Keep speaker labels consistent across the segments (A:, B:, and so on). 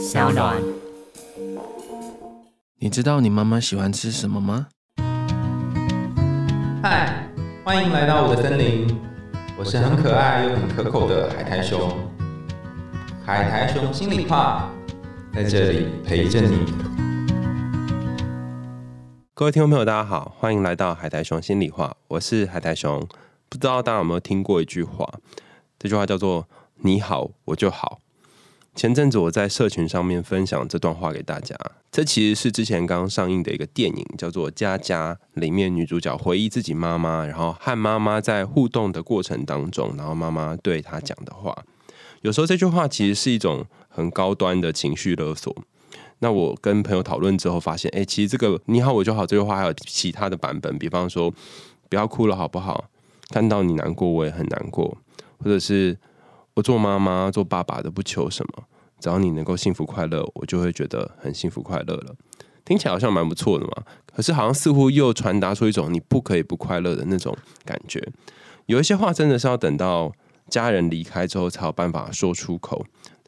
A: 小暖。
B: 你知道你妈妈喜欢吃什么吗？
C: 嗨，欢迎来到我的森林，我是很可爱又很可口的海苔熊。海苔熊心里话，在这里陪着你。
D: 各位听众朋友，大家好，欢迎来到海苔熊心里话，我是海苔熊。不知道大家有没有听过一句话？这句话叫做“你好，我就好”。前阵子我在社群上面分享这段话给大家，这其实是之前刚上映的一个电影，叫做《佳佳》，里面女主角回忆自己妈妈，然后和妈妈在互动的过程当中，然后妈妈对她讲的话。有时候这句话其实是一种很高端的情绪勒索。那我跟朋友讨论之后发现，哎，其实这个“你好，我就好”这句话还有其他的版本，比方说“不要哭了，好不好？看到你难过，我也很难过”，或者是“我做妈妈、做爸爸的不求什么，只要你能够幸福快乐，我就会觉得很幸福快乐了”。听起来好像蛮不错的嘛，可是好像似乎又传达出一种你不可以不快乐的那种感觉。有一些话真的是要等到家人离开之后才有办法说出口。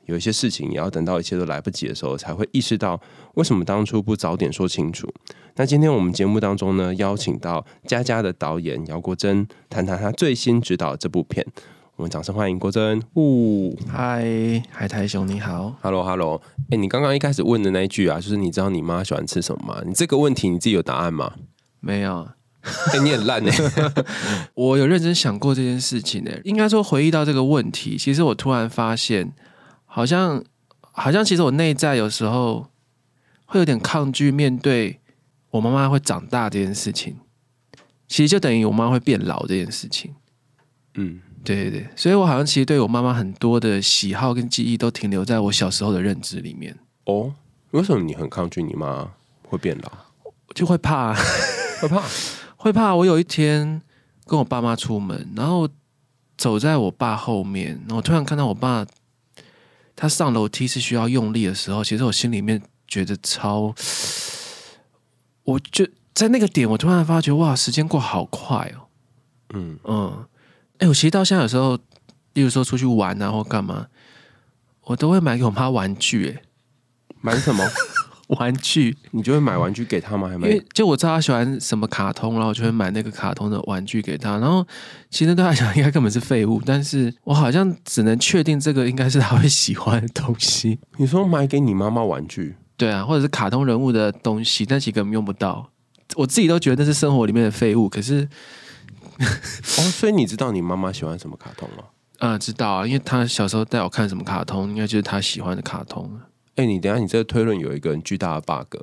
D: 有一些事情也要等到一切都来不及的时候，才会意识到为什么当初不早点说清楚。那今天我们节目当中呢，邀请到佳佳的导演姚国珍，谈谈他最新指导这部片。我们掌声欢迎郭真。呜，
B: 嗨，海苔熊你好
D: ，Hello，Hello。哎，你刚刚一开始问的那一句啊，就是你知道你妈喜欢吃什么吗？你这个问题你自己有答案吗？
B: 没有。
D: 哎，你很烂哎。
B: 我有认真想过这件事情哎。应该说回忆到这个问题，其实我突然发现。好像，好像，其实我内在有时候会有点抗拒面对我妈妈会长大这件事情。其实就等于我妈会变老这件事情。嗯，对对对，所以我好像其实对我妈妈很多的喜好跟记忆都停留在我小时候的认知里面。
D: 哦，为什么你很抗拒你妈会变老？
B: 就会怕，
D: 会怕，
B: 会怕。我有一天跟我爸妈出门，然后走在我爸后面，然后突然看到我爸。他上楼梯是需要用力的时候，其实我心里面觉得超，我就在那个点，我突然发觉哇，时间过好快哦。嗯嗯，哎，我其实到现在有时候，例如说出去玩啊或干嘛，我都会买给我妈玩具。哎，
D: 买什么？
B: 玩具，
D: 你就会买玩具给她吗？还
B: 因为就我知道她喜欢什么卡通，然后我就会买那个卡通的玩具给她。然后其实对他讲 应该根本是废物，但是我好像只能确定这个应该是她会喜欢的东西。
D: 你说买给你妈妈玩具？
B: 对啊，或者是卡通人物的东西，但其实根本用不到。我自己都觉得那是生活里面的废物。可是
D: 哦，所以你知道你妈妈喜欢什么卡通吗？
B: 啊，知道啊，因为她小时候带我看什么卡通，应该就是她喜欢的卡通。
D: 哎，你等下，你这个推论有一个很巨大的 bug，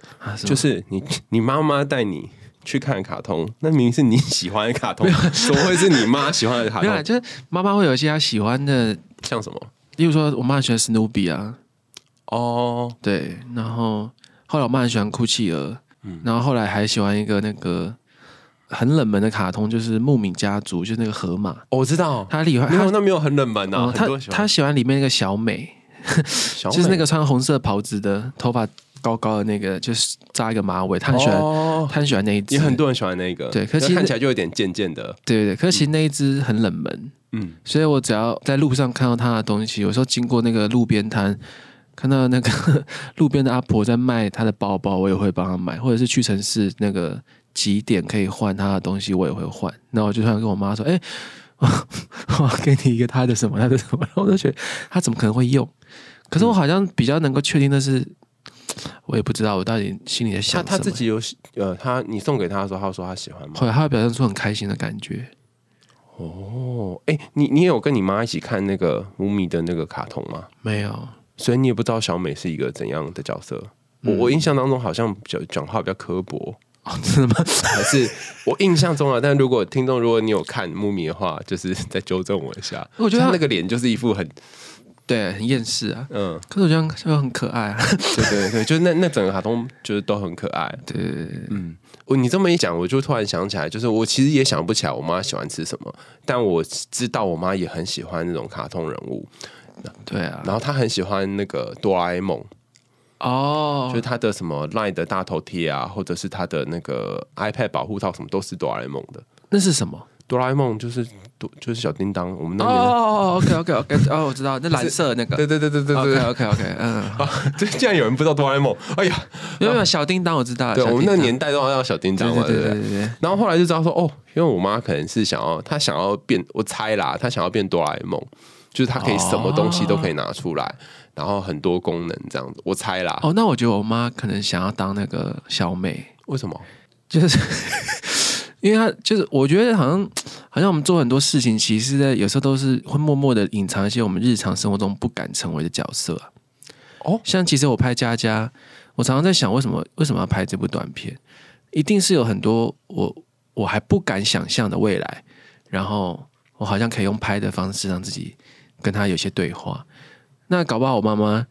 D: 就是你你妈妈带你去看卡通，那明明是你喜欢的卡通，怎么会是你妈喜欢的卡通？
B: 没有，就是妈妈会有一些她喜欢的，
D: 像什么？
B: 例如说，我妈喜欢史努比啊，哦，对，然后后来我妈很喜欢酷企鹅，嗯，然后后来还喜欢一个那个很冷门的卡通，就是木敏家族，就是那个河马。
D: 我知道，
B: 他喜欢，
D: 没有，那没有很冷门啊，
B: 他他喜欢。里面那个小美。就是那个穿红色袍子的，头发高高的那个，就是扎一个马尾，他很喜欢，他很喜欢那一只，
D: 也很多人喜欢那个，
B: 对，可
D: 是看起来就有点贱贱的，
B: 对对可是其实那一只很冷门，嗯，所以我只要在路上看到他的东西，有时候经过那个路边摊，看到那个 路边的阿婆在卖他的包包，我也会帮他买，或者是屈臣氏那个几点可以换他的东西，我也会换。那我就突然跟我妈说：“哎，我给你一个他的什么，他的什么。”然后我就觉得他怎么可能会用？可是我好像比较能够确定的是，我也不知道我到底心里在想
D: 他他自己有呃，他你送给他的时候，他说他喜欢吗？
B: 后来他会表现出很开心的感觉。
D: 哦，哎，你你有跟你妈一起看那个五米的那个卡通吗？
B: 没有，
D: 所以你也不知道小美是一个怎样的角色。我我印象当中好像比较讲话比较刻薄
B: 哦，真的吗？
D: 还是我印象中啊？但如果听众如果你有看木米的话，就是再纠正我一下。我觉得他那个脸就是一副很。
B: 对，很厌世啊。嗯，可是我觉得就很可爱啊。
D: 对对对，就是那那整个卡通就是都很可爱。
B: 对对对，嗯，
D: 我你这么一讲，我就突然想起来，就是我其实也想不起来我妈喜欢吃什么，但我知道我妈也很喜欢那种卡通人物。
B: 对啊，
D: 然后她很喜欢那个哆啦 A 梦。哦，就是他的什么 LINE 的大头贴啊，或者是他的那个 iPad 保护套，什么都是哆啦 A 梦的。
B: 那是什么？
D: 哆啦 A 梦就是哆就是小叮当，我们那
B: 哦。哦哦，OK OK OK，哦，我知道，那蓝色那个，
D: 对对对对对对 OK，OK
B: OK，嗯，
D: 这 竟然有人不知道哆啦 A 梦，哎呀，
B: 没有小叮当我知道，
D: 对我们那年代都要叫小叮当嘛，
B: 对
D: 对对，然后后来就知道说，哦，因为我妈可能是想要，她想要变，我猜啦，她想要变哆啦 A 梦，就是它可以什么东西都可以拿出来，然后很多功能这样子，我猜啦。
B: 哦，那我觉得我妈可能想要当那个小美，
D: 为什么？
B: 就是 因为她就是我觉得好像好像我们做很多事情，其实在有时候都是会默默的隐藏一些我们日常生活中不敢成为的角色啊。
D: 哦
B: 像其实我拍佳佳，我常常在想，为什么为什么要拍这部短片？一定是有很多我我还不敢想象的未来，然后我好像可以用拍的方式让自己跟他有些对话。那搞不好我妈妈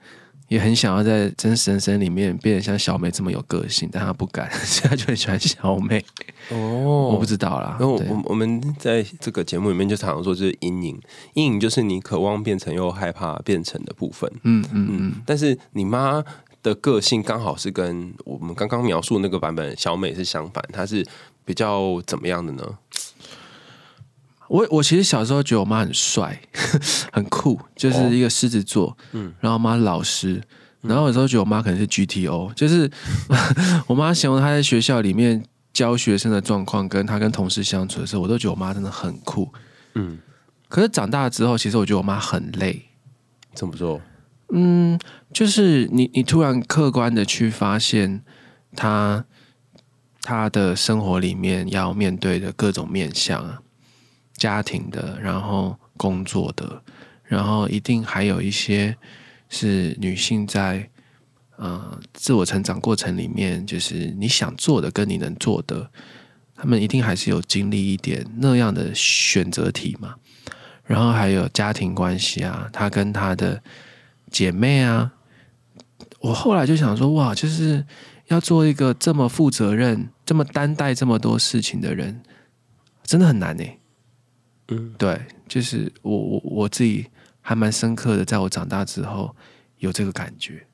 B: 也很想要在真实人生里面变得像小美这么有个性，但她不敢，所以她就很喜欢小美。
D: 哦
B: 我不知道啦。
D: 然后我我们在这个节目里面就常常说，就是阴影，阴影就是你渴望变成又害怕变成的部分。
B: 嗯嗯嗯，
D: 但是你妈的个性刚好是跟我们刚刚描述的那个版本小美是相反，她是比较怎么样的呢？
B: 我我其实小时候觉得我妈很帅，很酷，就是一个狮子座，嗯，然后我妈老师，然后有时候觉得我妈可能是 GTO，就是 我妈形容她在学校里面教学生的状况，跟她跟同事相处的时候，我都觉得我妈真的很酷。
D: 嗯，
B: 可是长大之后，其实我觉得我妈很累，
D: 怎么说？
B: 嗯，就是你你突然客观的去发现她她的生活里面要面对的各种面相啊，家庭的，然后工作的，然后一定还有一些是女性在呃自我成长过程里面，就是你想做的跟你能做的，他们一定还是有经历一点那样的选择题嘛。然后还有家庭关系啊，她跟她的姐妹啊，我后来就想说，哇，就是要做一个这么负责任、这么担待这么多事情的人，真的很难呢。
D: 嗯，
B: 对，就是我我我自己还蛮深刻的，在我长大之后有这个感觉。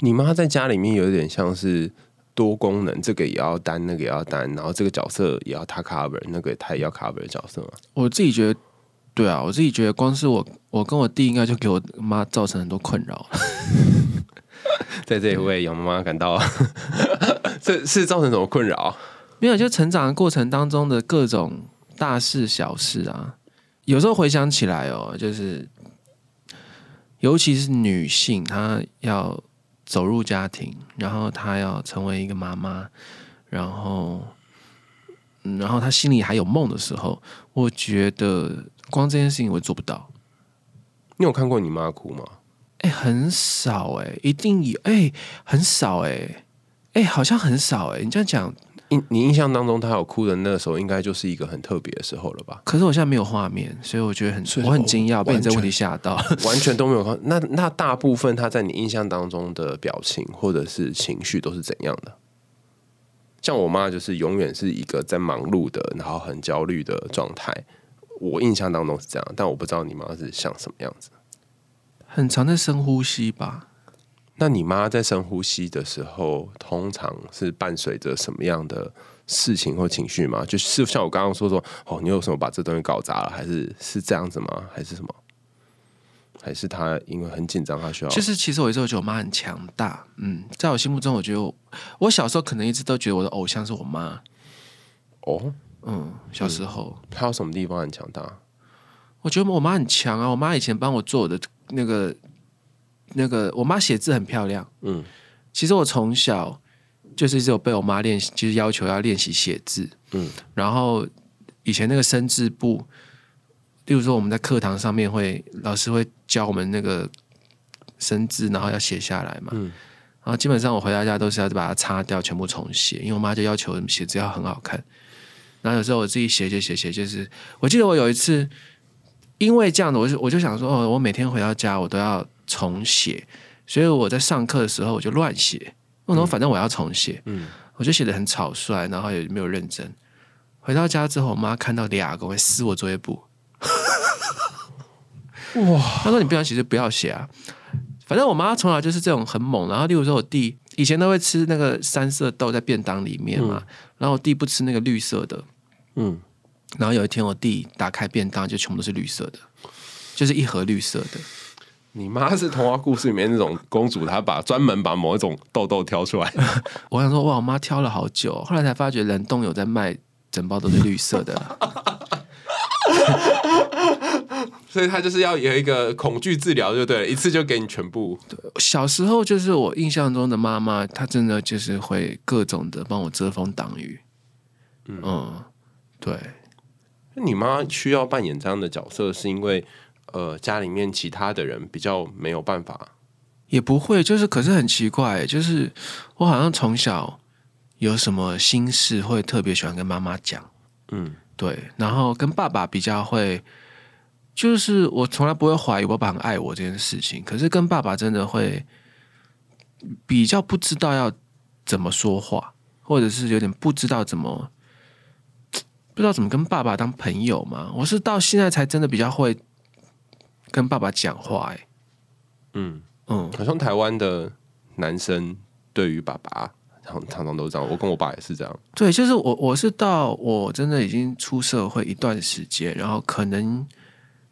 D: 你妈在家里面有点像是多功能，这个也要担，那个也要担，然后这个角色也要她 cover，那个她也要 cover 的角色吗。
B: 我自己觉得，对啊，我自己觉得，光是我我跟我弟应该就给我妈造成很多困扰。
D: 在这里为杨妈妈感到，这是造成什么困扰？
B: 没有，就成长的过程当中的各种大事小事啊，有时候回想起来哦，就是尤其是女性，她要走入家庭，然后她要成为一个妈妈，然后，嗯然后她心里还有梦的时候，我觉得光这件事情我做不到。
D: 你有看过你妈哭吗？
B: 哎，很少哎、一定有哎、很少哎、哎、好像很少哎、你这样讲，
D: 印你印象当中他有哭的那个时候，应该就是一个很特别的时候了吧？
B: 可是我现在没有画面，所以我觉得很我很惊讶，被你这个问题吓到。
D: 完全都没有看。那那大部分他在你印象当中的表情或者是情绪都是怎样的？像我妈就是永远是一个在忙碌的，然后很焦虑的状态。我印象当中是这样，但我不知道你妈是像什么样子。
B: 很长在深呼吸吧？
D: 那你妈在深呼吸的时候，通常是伴随着什么样的事情或情绪吗？就是像我刚刚说说，哦，你有什么把这东西搞砸了，还是是这样子吗？还是什么？还是她因为很紧张，她需要
B: 就是其实我一直都觉得我妈很强大。嗯，在我心目中，我觉得我我小时候可能一直都觉得我的偶像是我妈。
D: 哦，
B: 嗯，小时候、
D: 她有什么地方很强大？
B: 我觉得我妈很强啊。我妈以前帮我做我的那个那个，我妈写字很漂亮。
D: 嗯，
B: 其实我从小就是只有被我妈练习，就是要求要练习写字。
D: 嗯，
B: 然后以前那个生字簿，例如说我们在课堂上面会老师会教我们那个生字，然后要写下来嘛。
D: 嗯
B: 然后基本上我回到家都是要把它擦掉，全部重写，因为我妈就要求写字要很好看。然后有时候我自己写写写写，就是我记得我有一次。因为这样的，我就我就想说，哦，我每天回到家我都要重写，所以我在上课的时候我就乱写，我说反正我要重写，
D: 嗯。
B: 我就写的很草率，然后也没有认真。回到家之后，我妈看到俩个会撕我作业簿，哇！她说你不想写就不要写啊，反正我妈从小就是这种很猛。然后例如说我弟以前都会吃那个三色豆在便当里面嘛，然后我弟不吃那个绿色的，
D: 嗯，
B: 然后有一天我弟打开便当，就全部都是绿色的，就是一盒绿色的。
D: 你妈是童话故事里面那种公主，她把专门把某一种痘痘挑出来。
B: 我想说，哇，我妈挑了好久，后来才发觉冷冻有在卖，整包都是绿色的。
D: 所以她就是要有一个恐惧治疗，就对了，一次就给你全部。
B: 小时候就是我印象中的妈妈，她真的就是会各种的帮我遮风挡雨。嗯，对。
D: 你妈需要扮演这样的角色，是因为？呃，家里面其他的人比较没有办法，
B: 也不会，就是可是很奇怪，就是我好像从小有什么心事会特别喜欢跟妈妈讲，嗯，对，然后跟爸爸比较会，就是我从来不会怀疑我爸很爱我这件事情，可是跟爸爸真的会比较不知道要怎么说话，或者是有点不知道怎么不知道怎么跟爸爸当朋友嘛，我是到现在才真的比较会。跟爸爸讲话，哎，
D: 嗯嗯，好像台湾的男生对于爸爸常常常都这样，我跟我爸也是这样。
B: 对，就是我我是到我真的已经出社会一段时间，然后可能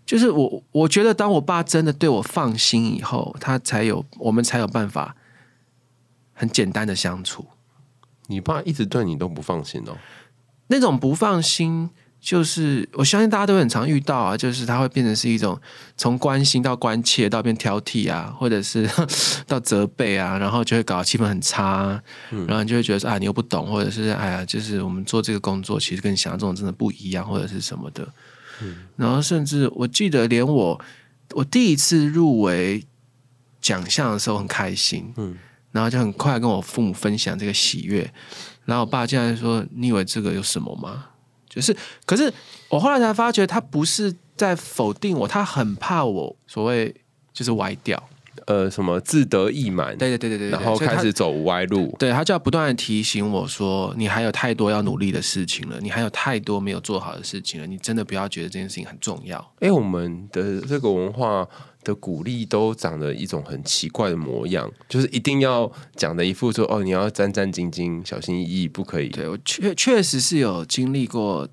B: 就是我我觉得当我爸真的对我放心以后，他才有我们才有办法很简单的相处。
D: 你爸一直对你都不放心哦，
B: 那种不放心。就是我相信大家都很常遇到啊，就是他会变成是一种从关心到关切到变挑剔啊，或者是 到责备啊，然后就会搞气氛很差，然后你就会觉得说啊你又不懂，或者是哎呀，就是我们做这个工作其实跟你想象中真的不一样，或者是什么的。然后甚至我记得连我我第一次入围奖项的时候很开心，嗯，然后就很快跟我父母分享这个喜悦，然后我爸竟然说你以为这个有什么吗？就是，可是我后来才发觉，他不是在否定我，他很怕我所谓就是歪掉，
D: 呃，什么自得意满，
B: 对对对对对，
D: 然后开始走歪路，
B: 对他就要不断的提醒我说，你还有太多要努力的事情了，你还有太多没有做好的事情了，你真的不要觉得这件事情很重要。
D: 哎，我们的这个文化。的鼓励都长得一种很奇怪的模样，就是一定要讲的一副说哦，你要战战兢兢、小心翼翼，不可以。
B: 对我确确实是有经历过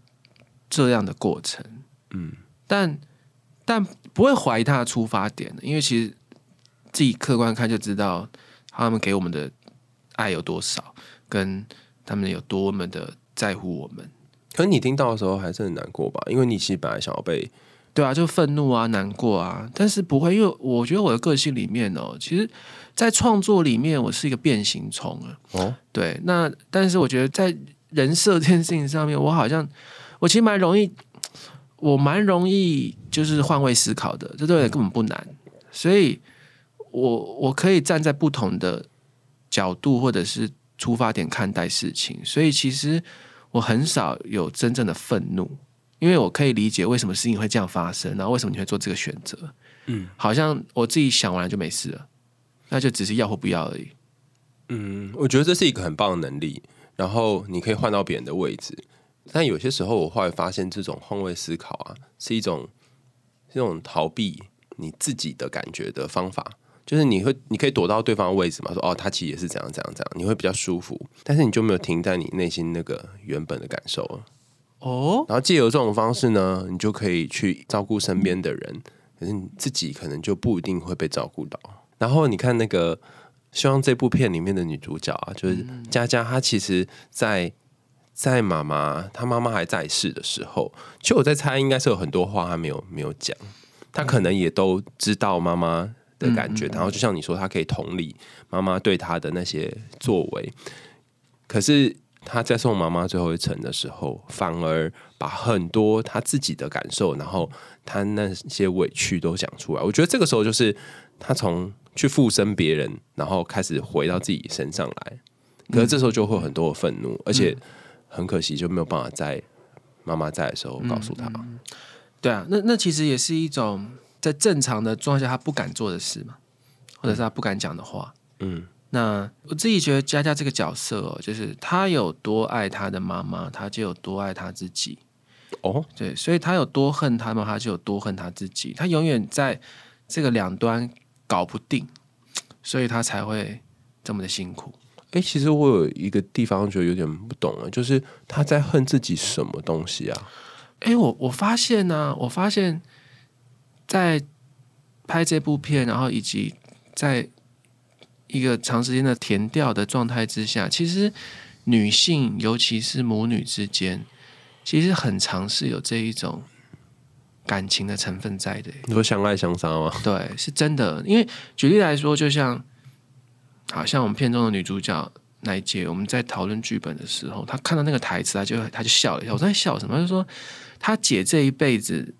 B: 这样的过程，嗯，但但不会怀疑他的出发点，因为其实自己客观看就知道他们给我们的爱有多少，跟他们有多么的在乎我们。
D: 可是你听到的时候还是很难过吧？因为你其实本来想要被。
B: 对啊，就愤怒啊，难过啊，但是不会，因为我觉得我的个性里面哦，其实，在创作里面，我是一个变形虫啊。哦，对，那但是我觉得在人设这件事情上面，我好像我其实蛮容易，我蛮容易就是换位思考的，这对根本不难，所以我我可以站在不同的角度或者是出发点看待事情，所以其实我很少有真正的愤怒。因为我可以理解为什么事情会这样发生，然后为什么你会做这个选择。嗯，好像我自己想完了就没事了，那就只是要或不要而已。
D: 嗯，我觉得这是一个很棒的能力，然后你可以换到别人的位置。但有些时候，我后来发现，这种换位思考啊，是一种这种逃避你自己的感觉的方法。就是你会，你可以躲到对方的位置嘛，说哦，他其实也是怎样怎样怎样，你会比较舒服。但是你就没有停在你内心那个原本的感受了。哦，然后借由这种方式呢，你就可以去照顾身边的人，可是你自己可能就不一定会被照顾到。然后你看那个，希望这部片里面的女主角啊，就是佳佳，她其实，在在妈妈她妈妈还在世的时候，其实我在猜，应该是有很多话她没有没有讲，她可能也都知道妈妈的感觉，然后就像你说，她可以同理妈妈对她的那些作为，可是。他在送妈妈最后一程的时候，反而把很多他自己的感受，然后他那些委屈都讲出来。我觉得这个时候就是他从去附身别人，然后开始回到自己身上来。可是这时候就会很多的愤怒，而且很可惜就没有办法在妈妈在的时候告诉他。
B: 对啊，那那其实也是一种在正常的状态下他不敢做的事嘛，或者是他不敢讲的话。嗯。那我自己觉得佳佳这个角色哦，就是他有多爱他的妈妈，他就有多爱他自己。哦，对，所以他有多恨他们，他就有多恨他自己。他永远在这个两端搞不定，所以他才会这么的辛苦。
D: 哎，其实我有一个地方觉得有点不懂了，就是他在恨自己什么东西啊？
B: 哎，我我发现呢，我发现，在拍这部片，然后以及在一个长时间的填调的状态之下，其实女性，尤其是母女之间，其实很常是有这一种感情的成分在的。
D: 你说相爱相杀吗？
B: 对，是真的。因为举例来说，就像好像我们片中的女主角。那一届我们在讨论剧本的时候，她看到那个台词，她就她就笑了一下。我在笑什么？她就说她姐这一辈子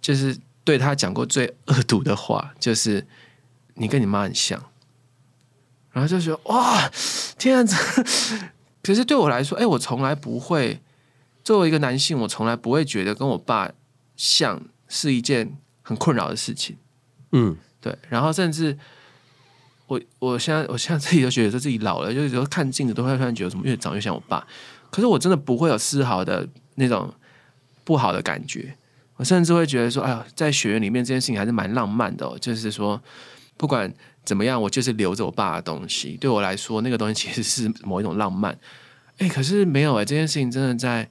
B: 就是对她讲过最恶毒的话，就是你跟你妈很像。然后就觉得哇，天啊！这 可是对我来说，哎，我从来不会作为一个男性，我从来不会觉得跟我爸像是一件很困扰的事情。嗯，对。然后甚至。我我现在我现在自己都觉得自己老了，就是说看镜子都会突然觉得怎么越长越像我爸。可是我真的不会有丝毫的那种不好的感觉。我甚至会觉得说，哎呀，在学院里面这件事情还是蛮浪漫的。哦。就是说，不管怎么样，我就是留着我爸的东西。对我来说，那个东西其实是某一种浪漫。哎，可是没有哎，这件事情真的在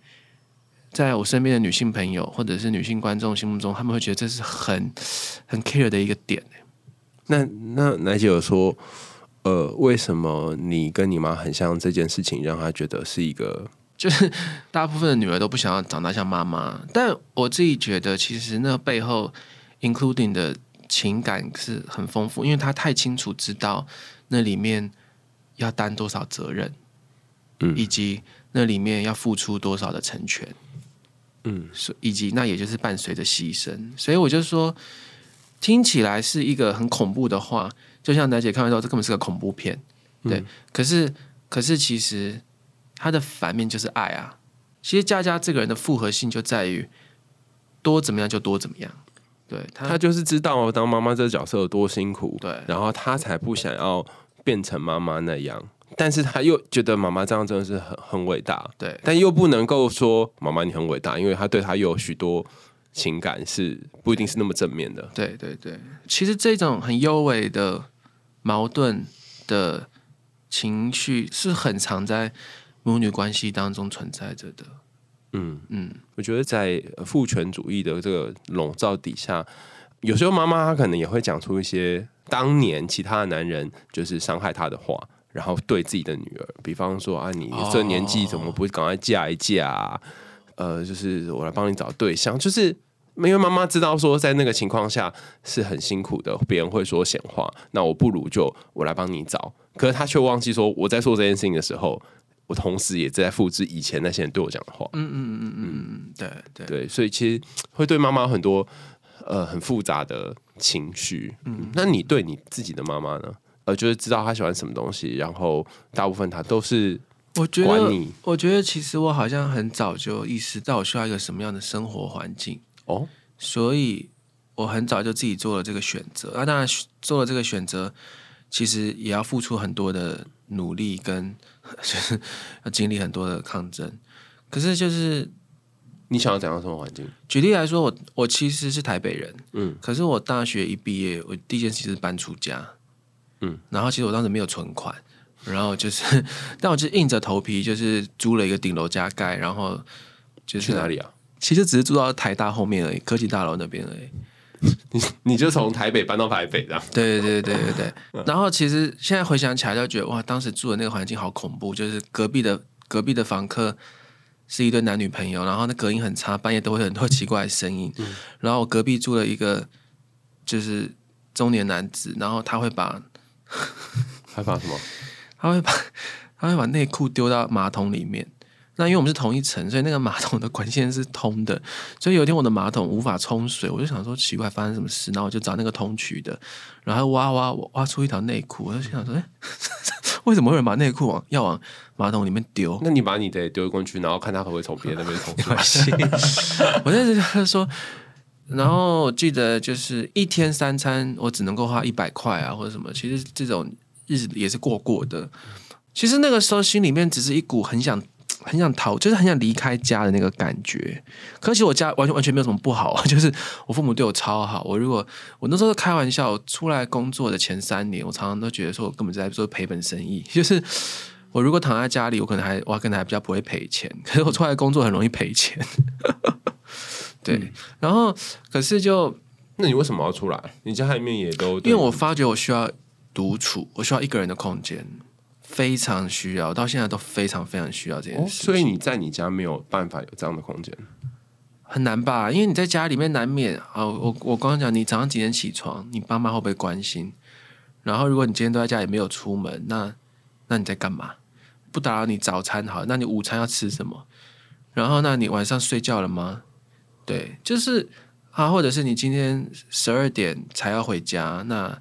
B: 在我身边的女性朋友或者是女性观众心目中，他们会觉得这是很很 care 的一个点。
D: 那那奶姐有说，呃，为什么你跟你妈很像这件事情，让她觉得是一个，
B: 就是大部分的女儿都不想要长大像妈妈，但我自己觉得，其实那背后 including 的情感是很丰富，因为他太清楚知道那里面要担多少责任，嗯，以及那里面要付出多少的成全，嗯，以及那也就是伴随着牺牲，所以我就说。听起来是一个很恐怖的话，就像奶姐看完之后，这根本是个恐怖片，对。可是，可是其实它的反面就是爱啊。其实佳佳这个人的复合性就在于多怎么样就多怎么样，对
D: 他就是知道当妈妈这个角色有多辛苦，
B: 对，
D: 然后他才不想要变成妈妈那样，但是他又觉得妈妈这样真的是很很伟大，
B: 对，
D: 但又不能够说妈妈你很伟大，因为他对他有许多。情感是不一定是那么正面的。
B: 对对对，其实这种很优美的矛盾的情绪是很常在母女关系当中存在着的。
D: 嗯嗯，我觉得在父权主义的这个笼罩底下，有时候妈妈她可能也会讲出一些当年其他的男人就是伤害她的话，然后对自己的女儿，比方说啊，你这年纪怎么不赶快嫁一嫁？啊呃，就是我来帮你找对象，就是因为妈妈知道说在那个情况下是很辛苦的，别人会说闲话，那我不如就我来帮你找。可是他却忘记说我在做这件事情的时候，我同时也在复制以前那些人对我讲的话。
B: 嗯嗯嗯嗯嗯，对对
D: 对，所以其实会对妈妈很多呃很复杂的情绪。嗯，那你对你自己的妈妈呢？呃，就是知道她喜欢什么东西，然后大部分她都是。
B: 我觉得，我觉得其实我好像很早就意识到我需要一个什么样的生活环境哦，所以我很早就自己做了这个选择。啊，当然做了这个选择，其实也要付出很多的努力，跟就是要经历很多的抗争。可是就是
D: 你想要怎样什么环境？
B: 举例来说，我我其实是台北人，嗯，可是我大学一毕业，我第一件事是搬出家，嗯，然后其实我当时没有存款。然后就是，但我就硬着头皮，就是租了一个顶楼加盖，然后就是
D: 去哪里啊？
B: 其实只是住到台大后面而已，科技大楼那边而已。
D: 你 你就从台北搬到台北这样？
B: 对对对对对对。然后其实现在回想起来，就觉得哇，当时住的那个环境好恐怖，就是隔壁的隔壁的房客是一对男女朋友，然后那隔音很差，半夜都会很多 奇怪的声音。然后我隔壁住了一个就是中年男子，然后他会把
D: 害怕什么？
B: 他会把他会把内裤丢到马桶里面。那因为我们是同一层，所以那个马桶的管线是通的。所以有一天我的马桶无法冲水，我就想说奇怪发生什么事，然后我就找那个通渠的，然后挖挖挖出一条内裤。我就想说，哎，为什么会有人把内裤往要往马桶里面丢？
D: 那你把你的丢过去，然后看他会不会从别的那边冲出
B: 来？我那时说，然后记得就是一天三餐我只能够花一百块啊，或者什么。其实这种。日子也是过过的，其实那个时候心里面只是一股很想、很想逃，就是很想离开家的那个感觉。可是我家完全完全没有什么不好啊，就是我父母对我超好。我如果我那时候开玩笑，出来工作的前三年，我常常都觉得说我根本在做赔本生意。就是我如果躺在家里，我可能还我可能还比较不会赔钱。可是我出来工作很容易赔钱。对，然后可是就
D: 那你为什么要出来？你家里面也都
B: 因为我发觉我需要独处，我需要一个人的空间，非常需要，到现在都非常非常需要这件事。
D: 所以你在你家没有办法有这样的空间，
B: 很难吧？因为你在家里面难免啊，我我刚刚讲，你早上几点起床？你爸妈会不会关心？然后如果你今天都在家里没有出门，那那你在干嘛？不打扰你早餐好，那你午餐要吃什么？然后那你晚上睡觉了吗？对，就是啊，或者是你今天十二点才要回家，那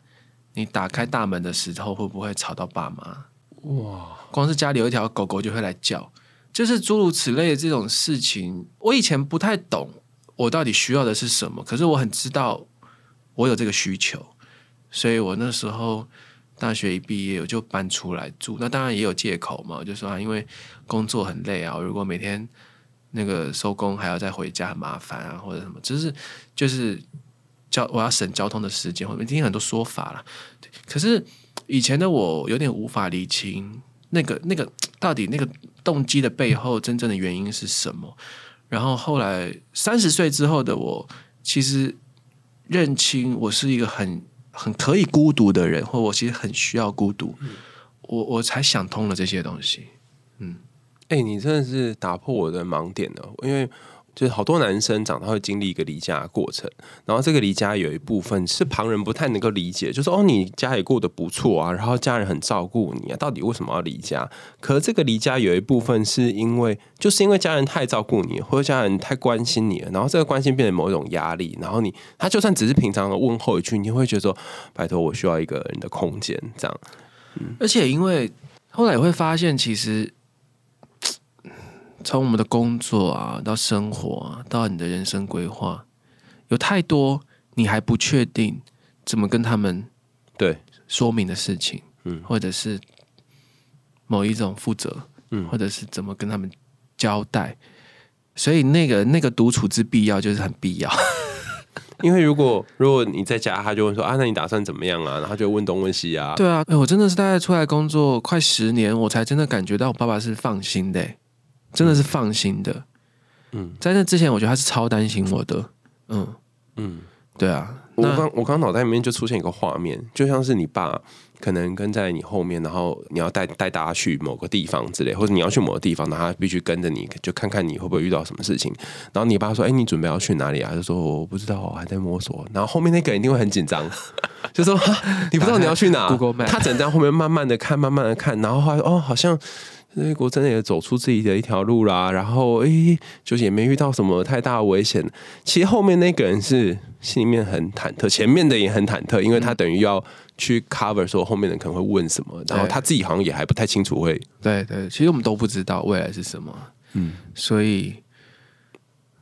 B: 你打开大门的时候会不会吵到爸妈？哇，光是家里有一条狗狗就会来叫，就是诸如此类的这种事情，我以前不太懂我到底需要的是什么，可是我很知道我有这个需求，所以我那时候大学一毕业我就搬出来住，那当然也有借口嘛，我就说啊，因为工作很累啊，如果每天。那个收工还要再回家很麻烦啊，或者什么，只是就是交我要省交通的时间，或者听很多说法了。可是以前的我有点无法理清那个那个到底那个动机的背后真正的原因是什么。然后后来三十岁之后的我，其实认清我是一个很很可以孤独的人，或我其实很需要孤独，我我才想通了这些东西。嗯。
D: 哎，你真的是打破我的盲点了，因为就是好多男生长大会经历一个离家的过程，然后这个离家有一部分是旁人不太能够理解，就说哦，你家也过得不错啊，然后家人很照顾你啊，到底为什么要离家？可这个离家有一部分是因为就是因为家人太照顾你，或者家人太关心你了，然后这个关心变成某一种压力，然后你他就算只是平常的问候一句，你会觉得说拜托我需要一个人的空间这样。
B: 嗯，而且因为后来会发现其实。从我们的工作啊，到生活啊，到你的人生规划，有太多你还不确定怎么跟他们
D: 对。
B: 说明的事情，嗯，或者是某一种负责，嗯，或者是怎么跟他们交代，所以那个那个独处之必要就是很必要，
D: 因为如果如果你在家，他就问说啊，那你打算怎么样啊？然后就问东问西啊，
B: 对啊，哎，我真的是大概出来工作快十年，我才真的感觉到我爸爸是放心的。真的是放心的，嗯，在那之前，我觉得他是超担心我的，嗯嗯，对啊，
D: 我刚我刚脑袋里面就出现一个画面，就像是你爸可能跟在你后面，然后你要带带大家去某个地方之类，或者你要去某个地方，然后他必须跟着你，就看看你会不会遇到什么事情。然后你爸说：“哎，你准备要去哪里啊？”就说：“我不知道，我还在摸索。”然后后面那个人一定会很紧张，就说：“你不知道你要去哪？”他整在后面慢慢的看，慢慢的看，然后他说：“哦，好像。”那国真的也走出自己的一条路啦，然后诶，就是也没遇到什么太大的危险。其实后面那个人是心里面很忐忑，前面的也很忐忑，因为他等于要去 cover 说后面人可能会问什么，然后他自己好像也还不太清楚会。
B: 对对，其实我们都不知道未来是什么，嗯，所以，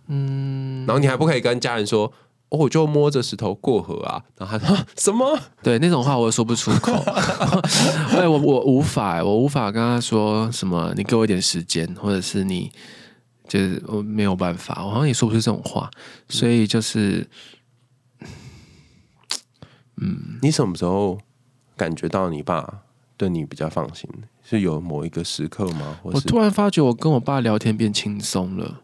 D: 嗯，然后你还不可以跟家人说。我就摸着石头过河啊，然后他说什么？
B: 对那种话我说不出口，哎，我我无法，我无法跟他说什么。你给我一点时间，或者是你就是我没有办法，我好像也说不出这种话。所以就是，
D: 嗯，你什么时候感觉到你爸对你比较放心？是有某一个时刻吗？
B: 我突然发觉我跟我爸聊天变轻松了。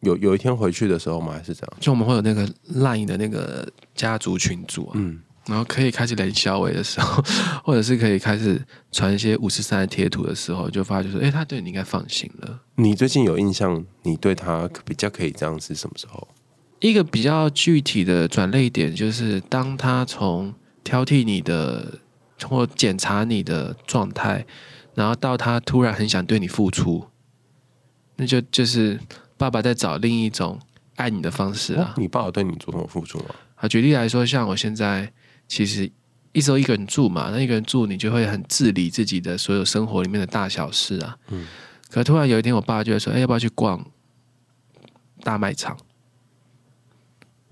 D: 有有一天回去的时候吗？还是这样？
B: 就我们会有那个 LINE 的那个家族群组，嗯，然后可以开始连小伟的时候，或者是可以开始传一些五十三的贴图的时候，就发觉说，哎，他对你应该放心了。
D: 你最近有印象，你对他比较可以这样是什么时候？
B: 一个比较具体的转泪点，就是当他从挑剔你的或检查你的状态，然后到他突然很想对你付出，那就就是。爸爸在找另一种爱你的方式啊！
D: 你爸爸对你做什么付出吗？
B: 啊，举例来说，像我现在其实一周一个人住嘛，那一个人住，你就会很自理自己的所有生活里面的大小事啊。嗯。可突然有一天，我爸就会说：“哎，要不要去逛大卖场？”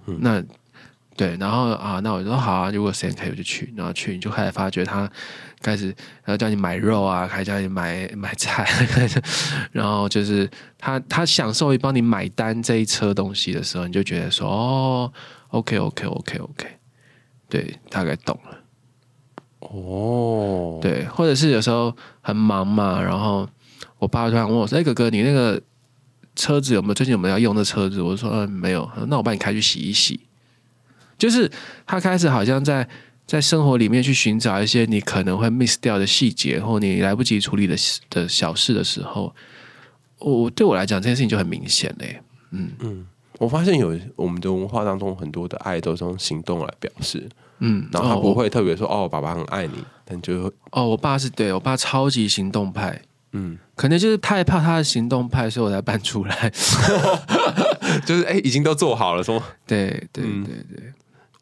B: 嗯。那。对，然后啊，那我就说好啊，如果时间可以，我就去。然后去，你就开始发觉他开始，然后叫你买肉啊，开始叫你买买菜，然后就是他他享受于帮你买单这一车东西的时候，你就觉得说哦，OK OK OK OK，对，大概懂了。哦，对，或者是有时候很忙嘛，然后我爸突然问我说：“哎，哥哥，你那个车子有没有最近有没有要用的车子？我说嗯没有，那我帮你开去洗一洗。就是他开始好像在在生活里面去寻找一些你可能会 miss 掉的细节，或你来不及处理的的小事的时候，我对我来讲这件事情就很明显嘞。嗯
D: 嗯，我发现有我们的文化当中很多的爱都是用行动来表示。嗯，然后他不会特别说哦，爸爸很爱你，但就
B: 哦，我爸是对我爸超级行动派。嗯，可能就是太怕他的行动派，所以我才搬出来。
D: 就是哎，已经都做好了，说
B: 对对对对。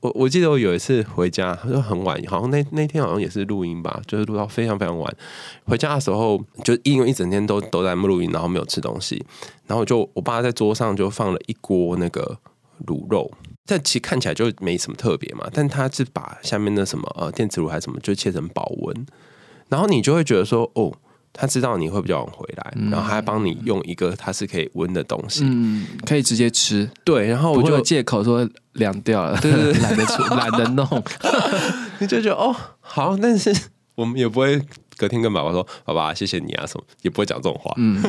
D: 我我记得我有一次回家，他说很晚，好像那那天好像也是录音吧，就是录到非常非常晚。回家的时候，就因为一整天都都在录音，然后没有吃东西，然后就我爸在桌上就放了一锅那个卤肉，但其实看起来就没什么特别嘛，但他是把下面的什么呃电磁炉还是什么，就切成保温，然后你就会觉得说哦。他知道你会比较晚回来，然后还帮你用一个它是可以温的东西，
B: 嗯，可以直接吃。
D: 对，然后我就
B: 借口说凉掉了，
D: 对对对，
B: 懒得出，懒得弄。
D: 你就觉得哦好，但是我们也不会隔天跟爸爸说爸爸谢谢你啊什么，也不会讲这种话。嗯，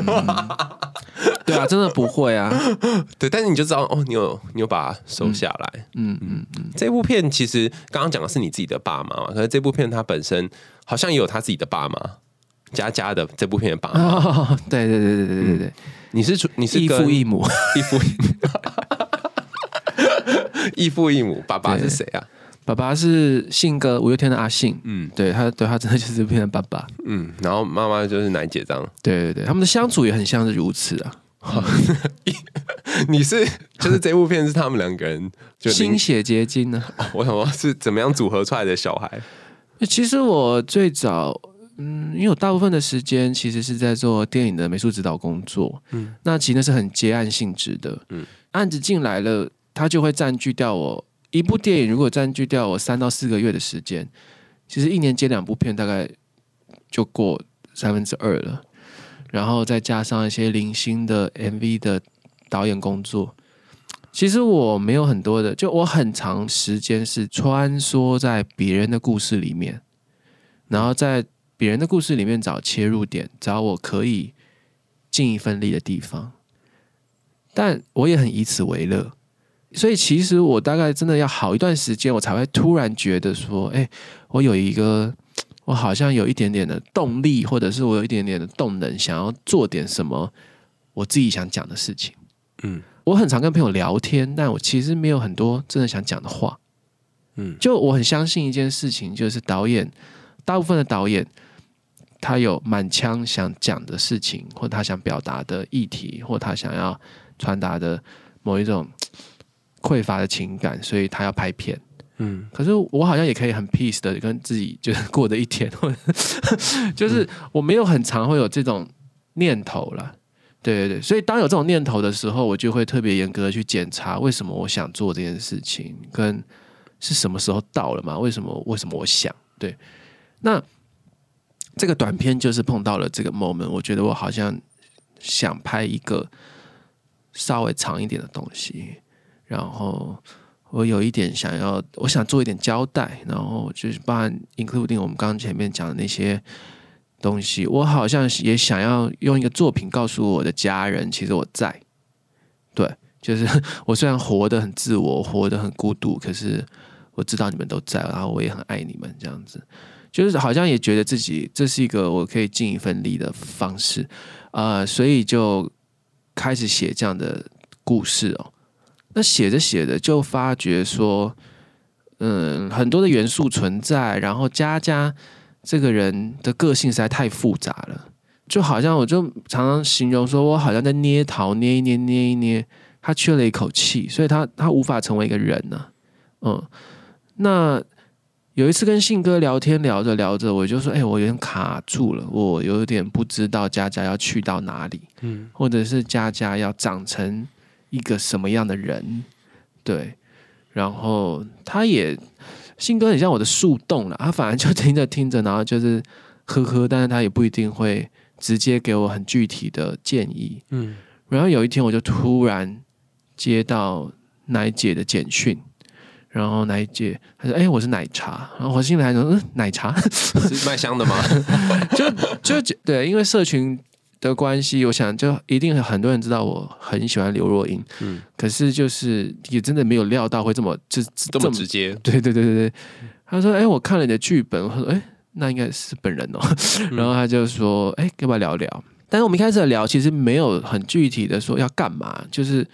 B: 对啊，真的不会啊。
D: 对，但是你就知道哦，你有你有把它收下来。嗯嗯嗯。这部片其实刚刚讲的是你自己的爸妈嘛，可是这部片它本身好像也有他自己的爸妈。佳佳的这部片的爸
B: 爸，对对对对对对对，
D: 你是你是
B: 异父异母，
D: 异 父异父异母，爸爸是谁啊？
B: 爸爸是信哥五月天的阿信，嗯，对他对他真的就是这部片的爸爸，
D: 嗯，然后妈妈就是奶姐张，
B: 对对对，他们的相处也很像是如此啊。
D: 你是就是这部片是他们两个人
B: 就心血结晶呢？
D: 我想说是怎么样组合出来的小孩？
B: 其实我最早。嗯，因为我大部分的时间其实是在做电影的美术指导工作，嗯，那其实是很接案性质的，嗯，案子进来了，它就会占据掉我一部电影，如果占据掉我三到四个月的时间，其实一年接两部片，大概就过三分之二了，然后再加上一些零星的 MV 的导演工作，其实我没有很多的，就我很长时间是穿梭在别人的故事里面，然后在。别人的故事里面找切入点，找我可以尽一份力的地方，但我也很以此为乐。所以其实我大概真的要好一段时间，我才会突然觉得说：“哎，我有一个，我好像有一点点的动力，或者是我有一点点的动能，想要做点什么我自己想讲的事情。”嗯，我很常跟朋友聊天，但我其实没有很多真的想讲的话。嗯，就我很相信一件事情，就是导演，大部分的导演。他有满腔想讲的事情，或他想表达的议题，或他想要传达的某一种匮乏的情感，所以他要拍片。嗯，可是我好像也可以很 peace 的跟自己就是过的一天，或者 就是我没有很常会有这种念头了。对对对，所以当有这种念头的时候，我就会特别严格的去检查为什么我想做这件事情，跟是什么时候到了嘛？为什么？为什么我想？对，那。这个短片就是碰到了这个 moment，我觉得我好像想拍一个稍微长一点的东西，然后我有一点想要，我想做一点交代，然后就是包含 including 我们刚刚前面讲的那些东西，我好像也想要用一个作品告诉我的家人，其实我在，对，就是我虽然活得很自我，活得很孤独，可是我知道你们都在，然后我也很爱你们，这样子。就是好像也觉得自己这是一个我可以尽一份力的方式，呃，所以就开始写这样的故事哦。那写着写着就发觉说，嗯，很多的元素存在，然后佳佳这个人的个性实在太复杂了，就好像我就常常形容说我好像在捏陶，捏一捏，捏一捏，他缺了一口气，所以他他无法成为一个人呢。嗯，那。有一次跟信哥聊天，聊着聊着，我就说：“哎，我有点卡住了，我有点不知道佳佳要去到哪里，嗯，或者是佳佳要长成一个什么样的人，对。然后他也信哥很像我的树洞了，他反而就听着听着，然后就是呵呵，但是他也不一定会直接给我很具体的建议，嗯。然后有一天，我就突然接到奶姐的简讯。”然后奶姐，他说：“哎，我是奶茶。”然后我心里还说：“嗯，奶茶
D: 是卖香的吗？”
B: 就就对，因为社群的关系，我想就一定很多人知道我很喜欢刘若英，嗯，可是就是也真的没有料到会这么就
D: 这么直接，
B: 对对对对对。他说：“哎，我看了你的剧本。”我说：“哎，那应该是本人哦。” 然后他就说：“哎，要不要聊聊？”但是我们一开始聊，其实没有很具体的说要干嘛，就是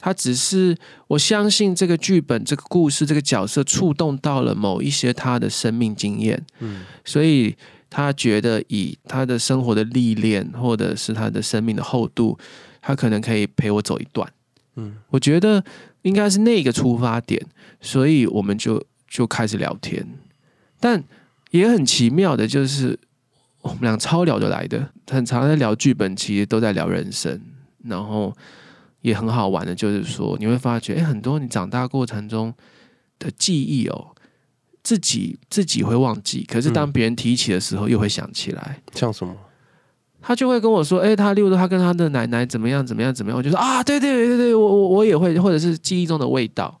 B: 他只是我相信这个剧本、这个故事、这个角色触动到了某一些他的生命经验，嗯，所以他觉得以他的生活的历练，或者是他的生命的厚度，他可能可以陪我走一段，嗯，我觉得应该是那个出发点，所以我们就就开始聊天，但也很奇妙的就是。我们俩超聊得来的，很常在聊剧本，其实都在聊人生，然后也很好玩的，就是说你会发觉，哎，很多你长大过程中的记忆哦，自己自己会忘记，可是当别人提起的时候，又会想起来。
D: 像什么？
B: 他就会跟我说，哎，他例如说他跟他的奶奶怎么样怎么样怎么样，我就说啊，对对对对，我我我也会，或者是记忆中的味道。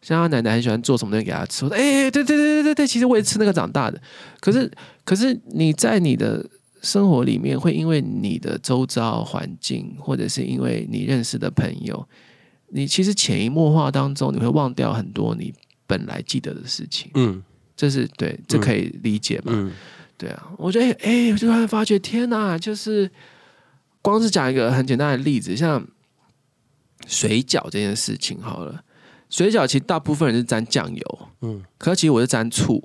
B: 像他奶奶很喜欢做什么东西给他吃，我说：“哎，对对对对对对，其实我也吃那个长大的。可是，可是你在你的生活里面，会因为你的周遭环境，或者是因为你认识的朋友，你其实潜移默化当中，你会忘掉很多你本来记得的事情。嗯，这是对，这可以理解嘛？嗯，对啊。我觉得，哎，我就突然发觉，天哪，就是光是讲一个很简单的例子，像水饺这件事情，好了。水饺其实大部分人是沾酱油，嗯，可是其实我是沾醋，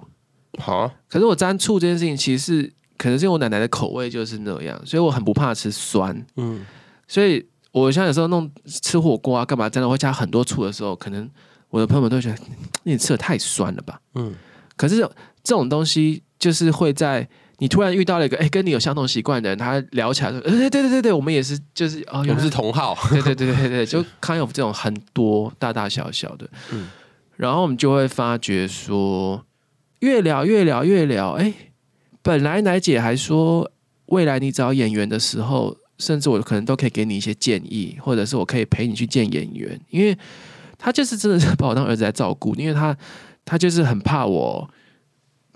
D: 好，
B: 可是我沾醋这件事情，其实是可能是因为我奶奶的口味就是那样，所以我很不怕吃酸，嗯，所以我像有时候弄吃火锅啊，干嘛真的会加很多醋的时候，可能我的朋友们都觉得你吃的太酸了吧，嗯，可是这种东西就是会在。你突然遇到了一个哎，跟你有相同习惯的人，他聊起来说，哎，对对对对，我们也是，就是
D: 哦，我们是同号，
B: 对对对对对，就康有这种很多大大小小的，嗯，然后我们就会发觉说，越聊越聊越聊，哎，本来奶姐还说，未来你找演员的时候，甚至我可能都可以给你一些建议，或者是我可以陪你去见演员，因为他就是真的是把我当儿子来照顾，因为他他就是很怕我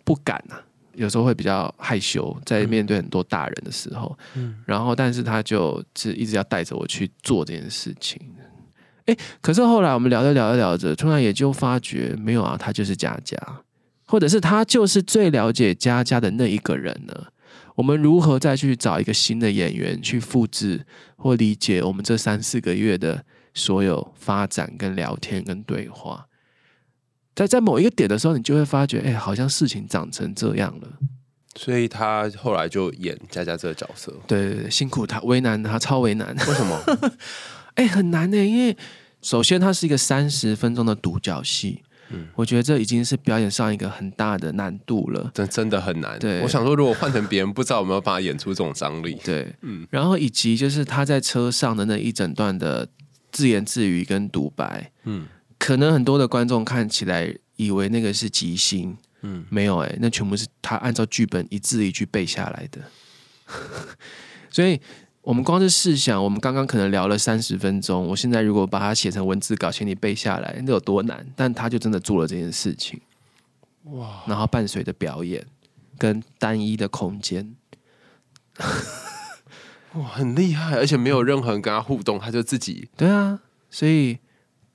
B: 不敢呐。有时候会比较害羞，在面对很多大人的时候，嗯，然后但是他就是一直要带着我去做这件事情。哎，可是后来我们聊着聊着聊着，突然也就发觉没有啊，他就是佳佳，或者是他就是最了解佳佳的那一个人呢？我们如何再去找一个新的演员去复制或理解我们这三四个月的所有发展跟聊天跟对话？在在某一个点的时候，你就会发觉，哎，好像事情长成这样了。
D: 所以他后来就演佳佳这个角色。
B: 对对对，辛苦他，为难他，超为难。
D: 为什么？
B: 哎，很难呢，因为首先他是一个三十分钟的独角戏。嗯，我觉得这已经是表演上一个很大的难度了。
D: 这真的很难。
B: 对，
D: 我想说，如果换成别人，不知道有没有办法演出这种张力。
B: 对，嗯。然后以及就是他在车上的那一整段的自言自语跟独白，嗯。可能很多的观众看起来以为那个是即兴，嗯，没有哎，那全部是他按照剧本一字一句背下来的。所以，我们光是试想，我们刚刚可能聊了三十分钟，我现在如果把它写成文字稿，请你背下来，那有多难？但他就真的做了这件事情，哇！然后伴随着表演跟单一的空间，
D: 哇，很厉害，而且没有任何人跟他互动，他就自己
B: 对啊，所以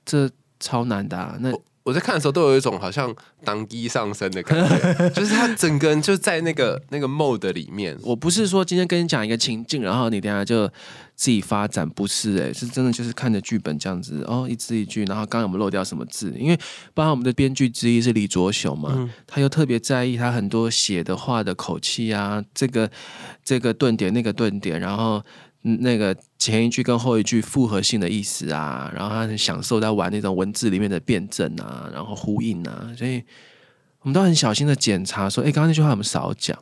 B: 这。超难的，那
D: 我在看的时候都有一种好像当机上升的感觉，就是他整个人就在那个那个 mode 里面。
B: 我不是说今天跟你讲一个情境，然后你等下就自己发展，不是哎，是真的就是看着剧本这样子哦，一字一句，然后刚刚我们漏掉什么字？因为包括我们的编剧之一是李卓雄嘛，他又特别在意他很多写的话的口气啊，这个这个顿点那个顿点，然后。那个前一句跟后一句复合性的意思啊，然后他很享受在玩那种文字里面的辩证啊，然后呼应啊，所以我们都很小心的检查，说，哎，刚刚那句话我们少讲，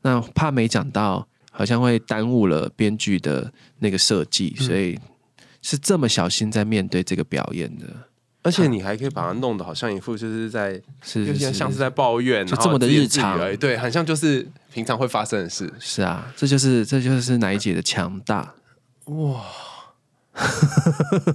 B: 那怕没讲到，好像会耽误了编剧的那个设计，所以是这么小心在面对这个表演的。
D: 而且你还可以把它弄得好像一副就是在，
B: 是
D: 像是在抱怨，
B: 就这么的日常而已，
D: 对，很像就是平常会发生的事。
B: 是啊，这就是这就是奶姐的强大哇！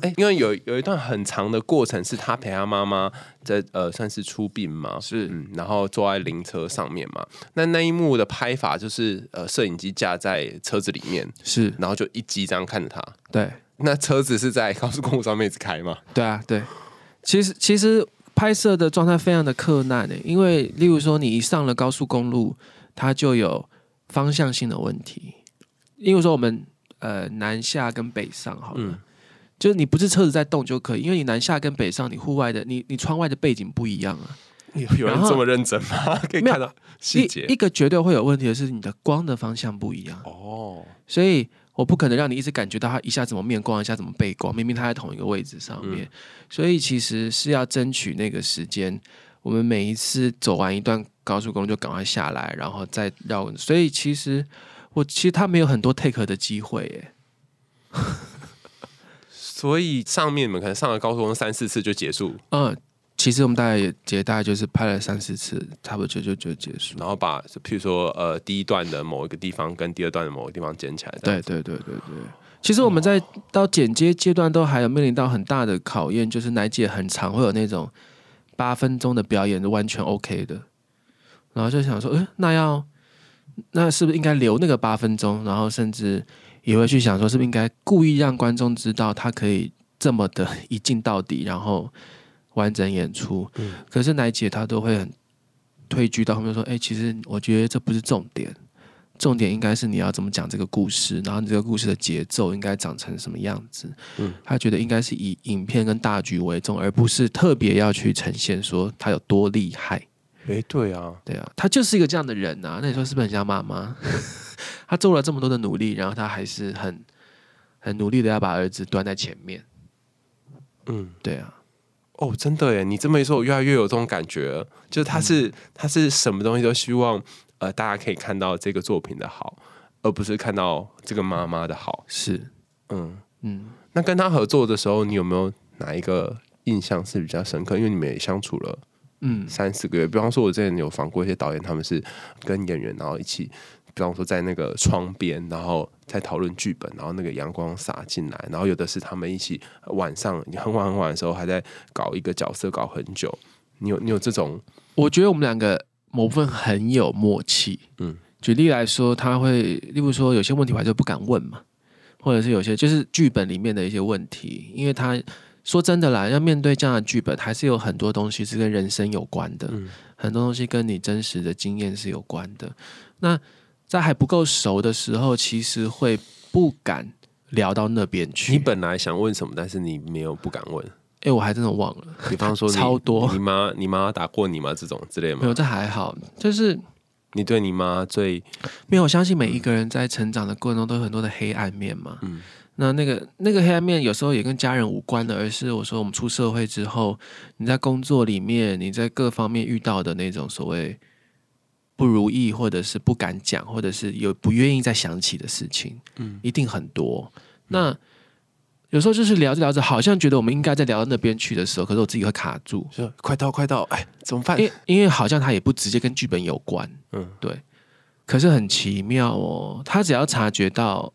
D: 哎，因为有有一段很长的过程是她陪她妈妈在呃算是出殡嘛，
B: 是，
D: 然后坐在灵车上面嘛。那那一幕的拍法就是呃摄影机架在车子里面，
B: 是，
D: 然后就一机这样看着他。
B: 对，
D: 那车子是在高速公路上面一直开吗？
B: 对啊，对。其实其实拍摄的状态非常的困难的，因为例如说你一上了高速公路，它就有方向性的问题。因为说我们。呃，南下跟北上好了，就是你不是车子在动就可以，因为你南下跟北上，你户外的你你窗外的背景不一样啊。
D: 有人这么认真吗？可以看到细节。
B: 一个绝对会有问题的是你的光的方向不一样哦，所以我不可能让你一直感觉到他一下怎么面光，一下怎么背光，明明他在同一个位置上面，所以其实是要争取那个时间。我们每一次走完一段高速公路就赶快下来，然后再绕，所以其实。我其实他没有很多 take 的机会耶，
D: 所以上面你们可能上了高速公路三四次就结束。
B: 嗯，其实我们大概也也大概就是拍了三四次，差不多就就就结束。
D: 然后把譬如说呃第一段的某一个地方跟第二段的某个地方剪起来。
B: 对对对对对。其实我们在到剪接阶段都还有面临到很大的考验，就是奶姐很长会有那种八分钟的表演是完全 OK 的，然后就想说，哎，那要。那是不是应该留那个八分钟？然后甚至也会去想说，是不是应该故意让观众知道他可以这么的 一镜到底，然后完整演出？嗯。可是奶姐她都会很退居到后面说：“哎，其实我觉得这不是重点，重点应该是你要怎么讲这个故事，然后你这个故事的节奏应该长成什么样子？”嗯。他觉得应该是以影片跟大局为重，而不是特别要去呈现说他有多厉害。
D: 哎，对啊，
B: 对啊，他就是一个这样的人啊。那你说是不是很像妈妈？他做了这么多的努力，然后他还是很很努力的要把儿子端在前面。嗯，对啊。
D: 哦，真的耶！你这么一说，我越来越有这种感觉。就是他是他是什么东西都希望呃大家可以看到这个作品的好，而不是看到这个妈妈的好。
B: 是，嗯
D: 嗯。那跟他合作的时候，你有没有哪一个印象是比较深刻？因为你们也相处了。嗯，三四个月。比方说，我之前有访过一些导演，他们是跟演员，然后一起，比方说在那个窗边，然后在讨论剧本，然后那个阳光洒进来，然后有的是他们一起晚上很晚很晚的时候还在搞一个角色，搞很久。你有你有这种？
B: 我觉得我们两个某部分很有默契。嗯，举例来说，他会，例如说有些问题我还是不敢问嘛，或者是有些就是剧本里面的一些问题，因为他。说真的啦，要面对这样的剧本，还是有很多东西是跟人生有关的，很多东西跟你真实的经验是有关的。那在还不够熟的时候，其实会不敢聊到那边去。
D: 你本来想问什么，但是你没有不敢问。
B: 哎，我还真的忘了。
D: 比方说，
B: 超多，
D: 你妈，你妈打过你吗？这种之类吗？
B: 没有，这还好。就是
D: 你对你妈最
B: 没有。我相信每一个人在成长的过程中都有很多的黑暗面嘛。嗯。那那个那个黑暗面有时候也跟家人无关的，而是我说我们出社会之后，你在工作里面，你在各方面遇到的那种所谓不如意，或者是不敢讲，或者是有不愿意再想起的事情，嗯，一定很多。那有时候就是聊着聊着，好像觉得我们应该在聊到那边去的时候，可是我自己会卡住，
D: 说快到快到，哎，怎么办？
B: 因因为好像他也不直接跟剧本有关，嗯，对。可是很奇妙哦，他只要察觉到。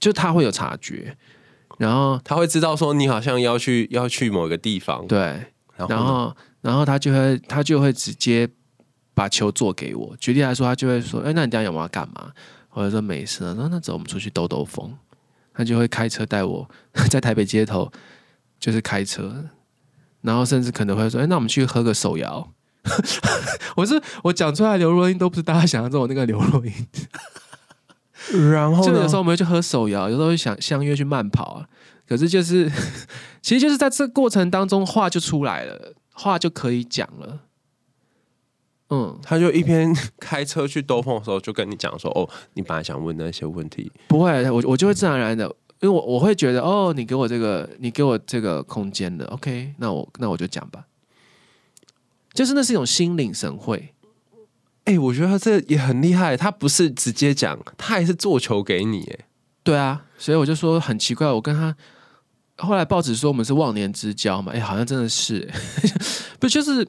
B: 就他会有察觉，然后
D: 他会知道说你好像要去要去某个地方，
B: 对，然后然后他就会他就会直接把球做给我。举例来说，他就会说：“哎，那你等下有没有干嘛？”或者说没事啊，那那走，我们出去兜兜风。他就会开车带我 在台北街头，就是开车，然后甚至可能会说：“哎，那我们去喝个手摇。”我是我讲出来刘若英都不是大家想象中的那个刘若英。
D: 然后，
B: 就有时候我们会去喝手摇，有时候会想相约去慢跑啊。可是就是，其实就是在这过程当中，话就出来了，话就可以讲了。
D: 嗯，他就一边 开车去兜风的时候，就跟你讲说：“哦，你本来想问那些问题，
B: 不会，我我就会自然而然的，因为我我会觉得，哦，你给我这个，你给我这个空间的，OK，那我那我就讲吧。就是那是一种心领神会。”
D: 哎，我觉得他这也很厉害，他不是直接讲，他还是做球给你。哎，
B: 对啊，所以我就说很奇怪，我跟他后来报纸说我们是忘年之交嘛，哎，好像真的是，不就是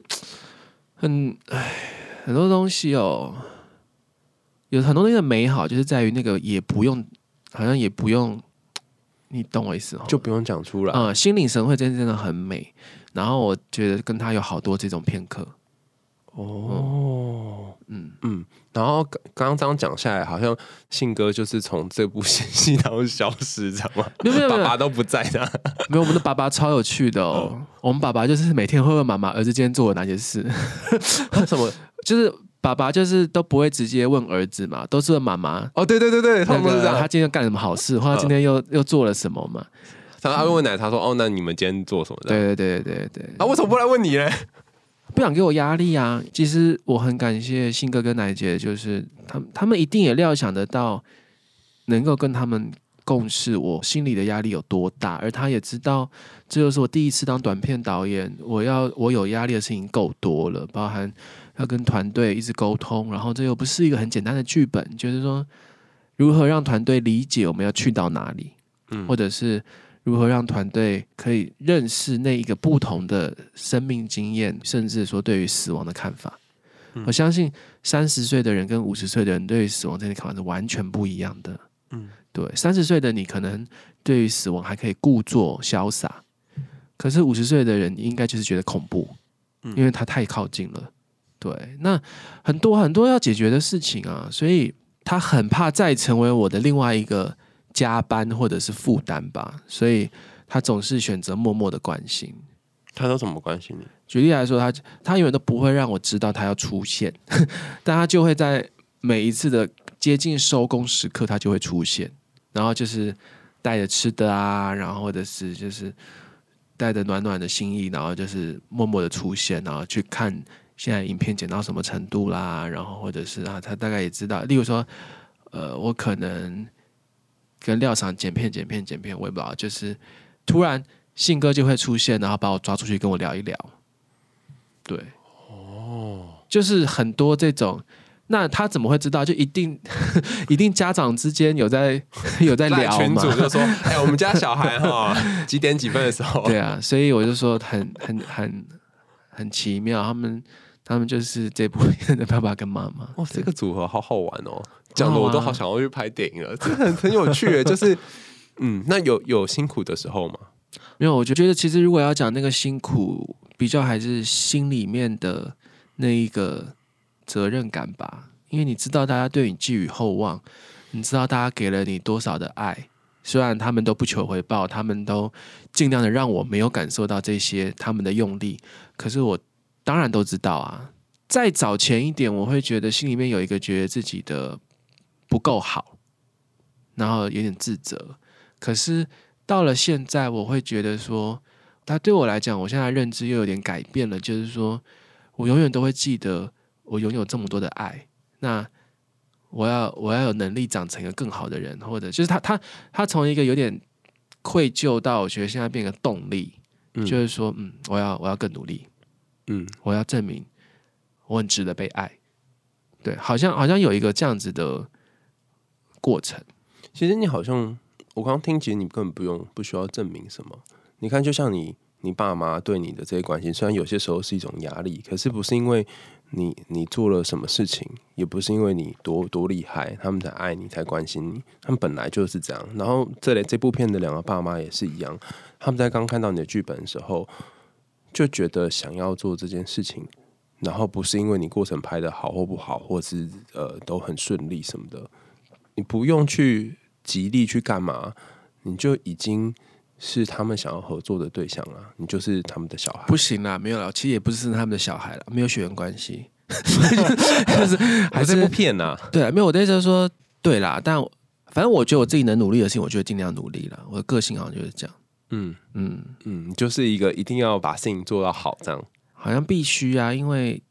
B: 很哎很多东西哦，有很多东西的美好就是在于那个也不用，好像也不用你懂我意思哦？
D: 就不用讲出来。
B: 嗯，心领神会真真的很美。然后我觉得跟他有好多这种片刻。
D: 哦，嗯嗯，然后刚刚这样讲下来，好像信哥就是从这部戏当中消失，知道吗？
B: 没有没有，
D: 爸爸都不在的。
B: 没有，我们的爸爸超有趣的哦。我们爸爸就是每天会问妈妈儿子今天做了哪些事，
D: 什么？
B: 就是爸爸就是都不会直接问儿子嘛，都是问妈妈。
D: 哦，对对对对，他们是这样。
B: 他今天干什么好事，或者今天又又做了什么嘛？
D: 他他会问奶茶说：“哦，那你们今天做什么？”
B: 对对对对对对。
D: 啊，为什么不来问你呢？
B: 不想给我压力啊！其实我很感谢信哥跟奶姐，就是他们他们一定也料想得到，能够跟他们共事，我心里的压力有多大。而他也知道，这就是我第一次当短片导演，我要我有压力的事情够多了，包含要跟团队一直沟通，然后这又不是一个很简单的剧本，就是说如何让团队理解我们要去到哪里，嗯，或者是。如何让团队可以认识那一个不同的生命经验，甚至说对于死亡的看法？我相信三十岁的人跟五十岁的人对于死亡这些看法是完全不一样的。嗯，对，三十岁的你可能对于死亡还可以故作潇洒，可是五十岁的人应该就是觉得恐怖，因为他太靠近了。对，那很多很多要解决的事情啊，所以他很怕再成为我的另外一个。加班或者是负担吧，所以他总是选择默默的关心。
D: 他都怎么关心你？
B: 举例来说，他他永远都不会让我知道他要出现，但他就会在每一次的接近收工时刻，他就会出现，然后就是带着吃的啊，然后或者是就是带着暖暖的心意，然后就是默默的出现，然后去看现在影片剪到什么程度啦，然后或者是啊，他大概也知道，例如说，呃，我可能。跟廖厂剪片、剪片、剪片，我也不知道，就是突然信哥就会出现，然后把我抓出去跟我聊一聊。对，哦，就是很多这种，那他怎么会知道？就一定 一定家长之间有在有在聊
D: 群主就说：“哎，我们家小孩哈几点几分的时候？”
B: 对啊，所以我就说很很很很奇妙，他们他们就是这部片的爸爸跟妈妈。
D: 哇，这个组合好好玩哦。讲的我都好想要去拍电影了，这很很有趣。就是，嗯，那有有辛苦的时候吗？
B: 没有，我就觉得其实如果要讲那个辛苦，比较还是心里面的那一个责任感吧。因为你知道大家对你寄予厚望，你知道大家给了你多少的爱，虽然他们都不求回报，他们都尽量的让我没有感受到这些他们的用力，可是我当然都知道啊。再早前一点，我会觉得心里面有一个觉得自己的。不够好，然后有点自责。可是到了现在，我会觉得说，他对我来讲，我现在认知又有点改变了。就是说我永远都会记得，我拥有这么多的爱。那我要我要有能力长成一个更好的人，或者就是他他他从一个有点愧疚到我觉得现在变个动力，就是说，嗯，我要我要更努力，嗯，我要证明我很值得被爱。对，好像好像有一个这样子的。过程，
D: 其实你好像我刚刚听，其实你根本不用不需要证明什么。你看，就像你你爸妈对你的这些关心，虽然有些时候是一种压力，可是不是因为你你做了什么事情，也不是因为你多多厉害，他们才爱你才关心你，他们本来就是这样。然后这里这部片的两个爸妈也是一样，他们在刚看到你的剧本的时候，就觉得想要做这件事情，然后不是因为你过程拍的好或不好，或是呃都很顺利什么的。你不用去极力去干嘛，你就已经是他们想要合作的对象了。你就是他们的小孩。
B: 不行啦，没有了，其实也不是他们的小孩了，没有血缘关系，就是还是
D: 不骗呐。
B: 对啊，没有我的意思是说，对啦，但反正我觉得我自己能努力的事情，我就尽量努力了。我的个性好像就是这样。
D: 嗯嗯嗯，就是一个一定要把事情做到好，这样
B: 好像必须啊，因为。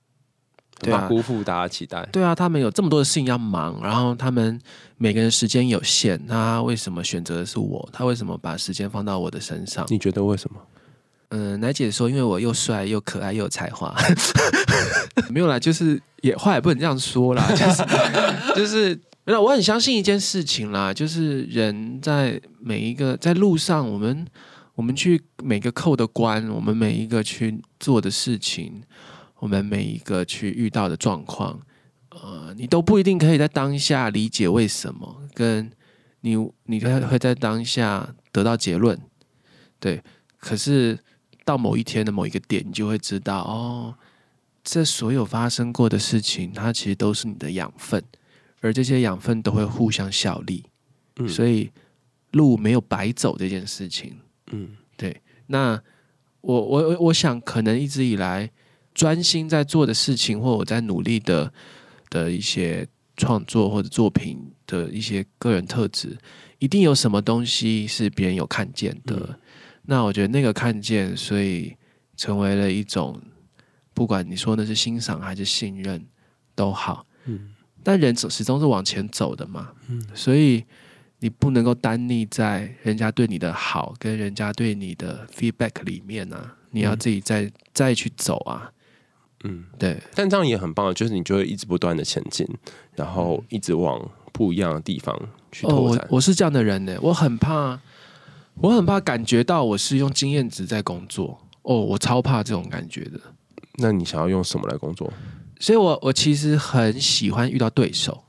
D: 对啊，辜负大家期待。
B: 对啊，他们有这么多的事情要忙，然后他们每个人时间有限，他为什么选择的是我？他为什么把时间放到我的身上？
D: 你觉得为什么？
B: 嗯，奶姐说，因为我又帅又可爱又有才华。没有啦，就是也话也不能这样说啦，就是 就是，那我很相信一件事情啦，就是人在每一个在路上，我们我们去每个扣的关，我们每一个去做的事情。我们每一个去遇到的状况，呃，你都不一定可以在当下理解为什么，跟你你会会在当下得到结论，对。可是到某一天的某一个点，你就会知道，哦，这所有发生过的事情，它其实都是你的养分，而这些养分都会互相效力。嗯，所以路没有白走这件事情。嗯，对。那我我我想，可能一直以来专心在做的事情，或我在努力的的一些创作或者作品的一些个人特质，一定有什么东西是别人有看见的。那我觉得那个看见，所以成为了一种，不管你说那是欣赏还是信任都好，嗯，但人始终是往前走的嘛，嗯，所以你不能够单立在人家对你的好跟人家对你的 feedback 里面啊，你要自己再再去走啊，嗯，对，
D: 但这样也很棒，就是你就会一直不断的前进，然后一直往不一样的地方去拓展。
B: 我我是这样的人呢，我很怕。我很怕感觉到我是用经验值在工作哦，我超怕这种感觉的。
D: 那你想要用什么来工作？
B: 所以我我其实很喜欢遇到对手。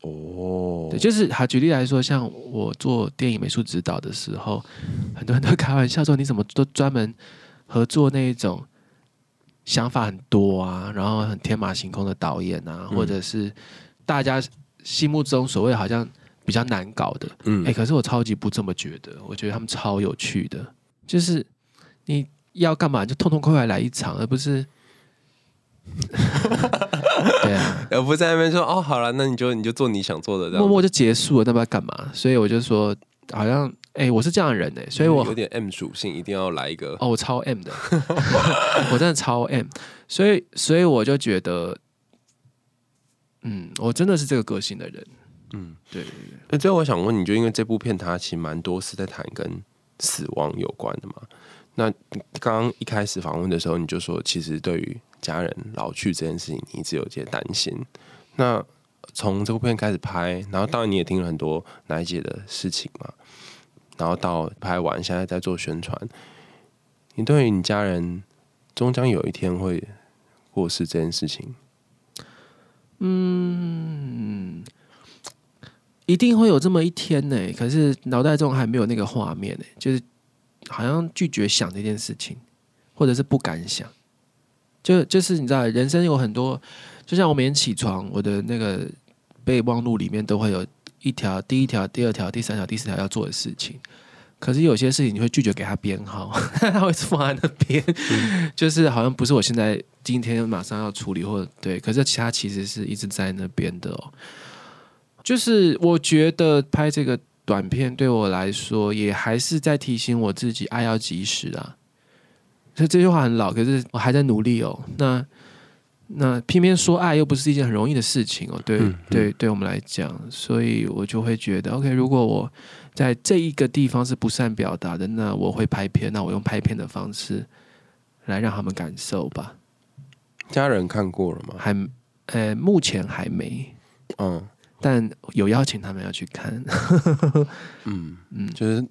B: 哦，对，就是好举例来说，像我做电影美术指导的时候，很多人都开玩笑说：“你怎么都专门合作那一种想法很多啊，然后很天马行空的导演啊，或者是大家心目中所谓好像。”比较难搞的，嗯，哎，可是我超级不这么觉得，我觉得他们超有趣的，就是你要干嘛就痛痛快快来一场，而不是，对啊，
D: 而不在那边说哦，好了，那你就你就做你想做的，
B: 默默就结束了，那不要干嘛？所以我就说，好像哎，我是这样的人哎，所以我
D: 有点 M 属性，一定要来一个
B: 哦，我超 M 的，我真的超 M，所以所以我就觉得，嗯，我真的是这个个性的人。嗯，对。
D: 那最后我想问你，就因为这部片它其实蛮多是在谈跟死亡有关的嘛？那刚刚一开始访问的时候，你就说其实对于家人老去这件事情，你一直有些担心。那从这部片开始拍，然后当然你也听了很多奶姐的事情嘛，然后到拍完现在在做宣传，你对于你家人终将有一天会过世这件事情，嗯。
B: 一定会有这么一天呢，可是脑袋中还没有那个画面呢，就是好像拒绝想这件事情，或者是不敢想。就就是你知道，人生有很多，就像我每天起床，我的那个备忘录里面都会有一条、第一条、第二条、第三条、第四条要做的事情。可是有些事情你会拒绝给他编号，他会放在那边，就是好像不是我现在今天马上要处理，或者对，可是其他其实是一直在那边的哦。就是我觉得拍这个短片对我来说，也还是在提醒我自己，爱要及时啊。所以这句话很老，可是我还在努力哦。那那偏偏说爱又不是一件很容易的事情哦。对对，对我们来讲，所以我就会觉得，OK，如果我在这一个地方是不善表达的，那我会拍片，那我用拍片的方式来让他们感受吧。
D: 家人看过了吗？
B: 还呃，目前还没。嗯。但有邀请他们要去看，
D: 嗯嗯，就是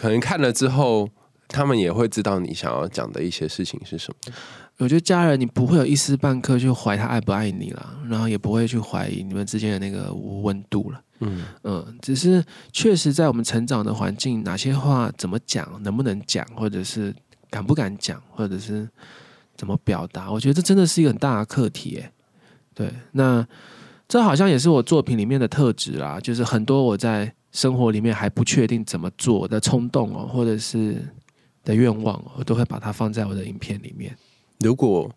D: 可能看了之后，他们也会知道你想要讲的一些事情是什么。
B: 我觉得家人，你不会有一丝半刻去怀他爱不爱你了，然后也不会去怀疑你们之间的那个温度了。嗯嗯，只是确实在我们成长的环境，哪些话怎么讲，能不能讲，或者是敢不敢讲，或者是怎么表达，我觉得这真的是一个很大的课题。哎，对，那。这好像也是我作品里面的特质啦，就是很多我在生活里面还不确定怎么做的冲动哦，或者是的愿望，我都会把它放在我的影片里面。
D: 如果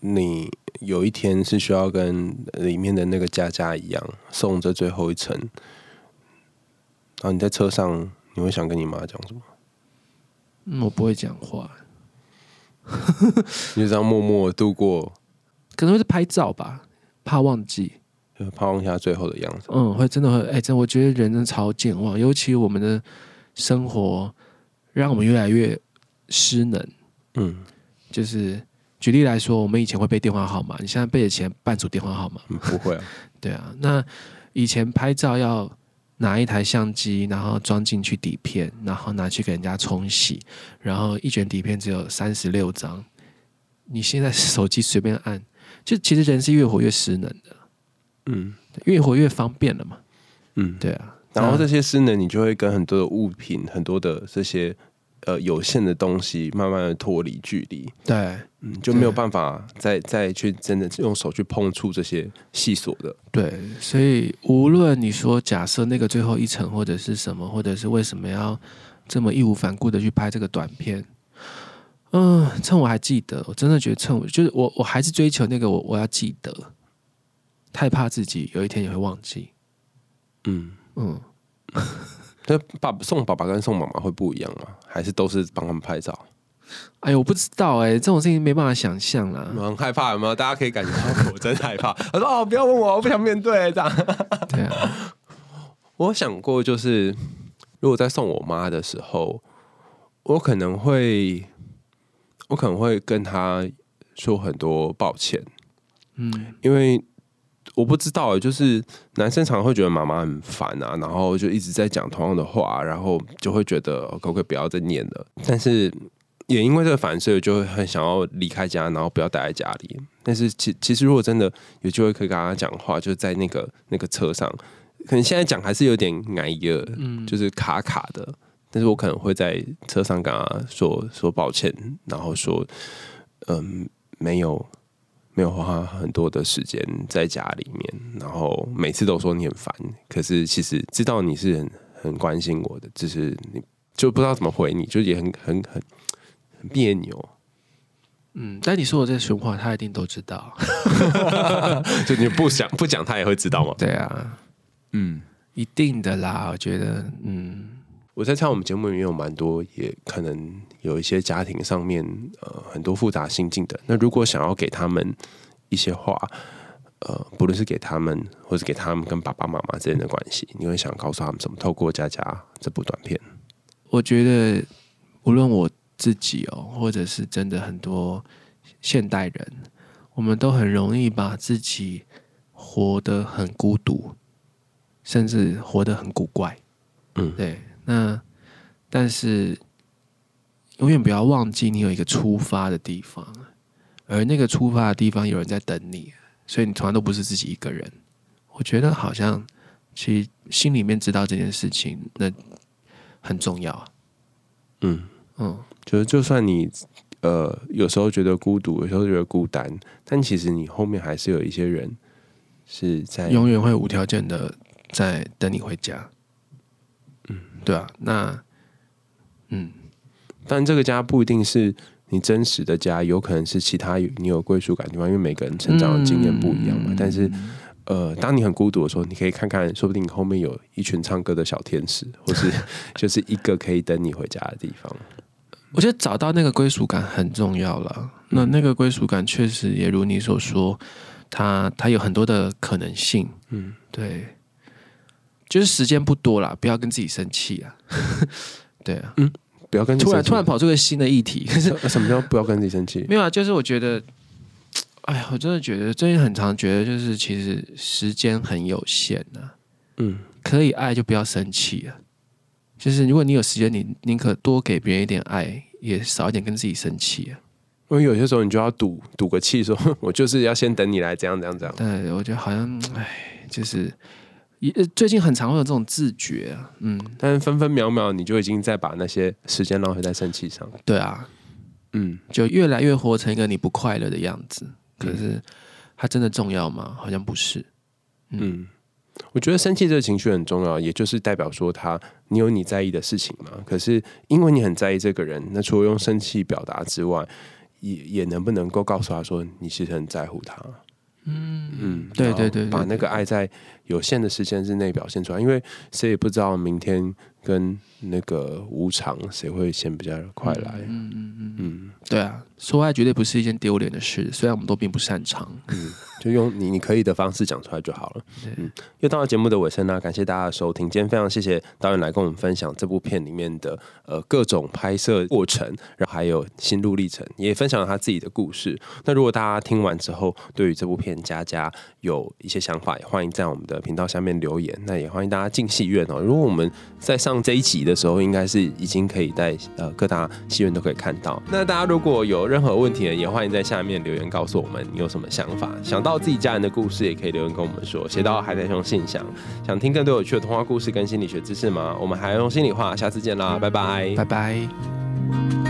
D: 你有一天是需要跟里面的那个佳佳一样送这最后一程，然后你在车上，你会想跟你妈讲什么？
B: 嗯，我不会讲话，
D: 你就这样默默度过，
B: 可能会是拍照吧，怕忘记。
D: 怕忘下最后的样子，
B: 嗯，会真的会，哎，真我觉得人真的超健忘，尤其我们的生活让我们越来越失能，嗯，就是举例来说，我们以前会背电话号码，你现在背的钱半组电话号码，
D: 不会啊，
B: 对啊，那以前拍照要拿一台相机，然后装进去底片，然后拿去给人家冲洗，然后一卷底片只有三十六张，你现在手机随便按，就其实人是越活越失能的。嗯，越活越方便了嘛。嗯，对啊，
D: 然后这些失能，你就会跟很多的物品、很多的这些呃有限的东西，慢慢的脱离距离。
B: 对，
D: 嗯，就没有办法再再去真的用手去碰触这些细琐的。
B: 对，所以无论你说假设那个最后一层或者是什么，或者是为什么要这么义无反顾的去拍这个短片，嗯，趁我还记得，我真的觉得趁我就是我我还是追求那个我我要记得，太怕自己有一天也会忘记。
D: 嗯，
B: 嗯，
D: 那爸送爸爸跟送妈妈会不一样吗？还是都是帮他们拍照？
B: 哎呦，我不知道哎、这种事情没办法想象啦。
D: 我很害怕，有没有？大家可以感觉到我真害怕。他说：“哦，不要问我，我不想面对。”这样，
B: 对啊，
D: 我想过，就是如果在送我妈的时候，我可能会，我可能会跟她说很多抱歉，
B: 嗯，
D: 因为我不知道，就是男生常常会觉得妈妈很烦啊，然后就一直在讲同样的话，然后就会觉得哦可不可以不要再念了？但是也因为这个反射，就会很想要离开家，然后不要待在家里。但是其其实如果真的有机会可以跟他讲话，就在那个那个车上，可能现在讲还是有点矮个，
B: 嗯
D: 就是卡卡的。但是我可能会在车上跟他说说抱歉，然后说，嗯，没有没有花很多的时间在家里面，然后每次都说你很烦，可是其实知道你是很很关心我的，只是你就不知道怎么回你，就也很很很很别扭，
B: 嗯，但你说我这说话，他一定都知道。
D: 就你不想不讲，他也会知道吗？
B: 对啊，
D: 嗯。
B: 一定的啦，我觉得，嗯，
D: 我在猜我们节目里面有蛮多，也可能有一些家庭上面呃很多复杂心境的。那如果想要给他们一些话，呃，不论是给他们，或是给他们跟爸爸妈妈之间的关系，你会想告诉他们什么？透过《佳佳》这部短片，
B: 我觉得无论我自己哦，或者是真的很多现代人，我们都很容易把自己活得很孤独，甚至活得很古怪。
D: 嗯
B: 对。那但是永远不要忘记，你有一个出发的地方，而那个出发的地方有人在等你，所以你从来都不是自己一个人。我觉得好像其实心里面知道这件事情，那很重要啊。
D: 嗯，
B: 嗯，
D: 就是就算你呃有时候觉得孤独，有时候觉得孤单，但其实你后面还是有一些人是在
B: 永远会无条件的在等你回家。嗯，对啊，那嗯，
D: 但这个家不一定是你真实的家，有可能是其他你有归属感的地方，因为每个人成长的经验不一样嘛。
B: 嗯
D: 但是，呃，当你很孤独的时候，你可以看看，说不定你后面有一群唱歌的小天使，或是 就是一个可以等你回家的地方。
B: 我觉得找到那个归属感很重要了。那那个归属感确实也如你所说，它它有很多的可能性。
D: 嗯，
B: 对，就是时间不多啦，不要跟自己生气啊。对啊，嗯
D: 不要跟自己生气
B: 突然突然跑出个新的议题，可是
D: 什什么叫不要跟自己生气？
B: 没有啊，就是我觉得，哎呀，我真的觉得最近很常觉得，就是其实时间很有限啊。
D: 嗯，
B: 可以爱就不要生气啊。就是如果你有时间，你宁可多给别人一点爱，也少一点跟自己生气啊。
D: 因为有些时候你就要赌赌个气，说 我就是要先等你来，这样这样这样。
B: 对我觉得好像，哎，就是也最近很常会有这种自觉啊。嗯，
D: 但是分分秒秒你就已经在把那些时间浪费在生气上。
B: 对啊，
D: 嗯，
B: 就越来越活成一个你不快乐的样子。可是它真的重要吗？好像不是。
D: 嗯，我觉得生气这个情绪很重要，也就是代表说他你有你在意的事情嘛。可是因为你很在意这个人，那除了用生气表达之外，也也能不能够告诉他说你其实很在乎他。嗯嗯，
B: 对对对
D: 把那个爱在有限的时间之内表现出来，因为谁也不知道明天跟那个无常谁会先比较快来。
B: 嗯嗯嗯，
D: 嗯，
B: 对啊，说爱绝对不是一件丢脸的事，虽然我们都并不擅长。
D: 嗯就用你你可以的方式讲出来就好了。嗯，又到了节目的尾声啦，感谢大家的收听。今天非常谢谢导演来跟我们分享这部片里面的呃各种拍摄过程，然后还有心路历程，也分享了他自己的故事。那如果大家听完之后，对于这部片佳佳有一些想法，也欢迎在我们的频道下面留言。那也欢迎大家进戏院哦。如果我们在上这一集的的时候，应该是已经可以在呃各大戏院都可以看到。那大家如果有任何问题呢，也欢迎在下面留言告诉我们你有什么想法，想到自己家人的故事，也可以留言跟我们说，写到海苔熊信箱。想听更多有趣的童话故事跟心理学知识吗？我们还用心里话，下次见啦，拜拜，
B: 拜拜。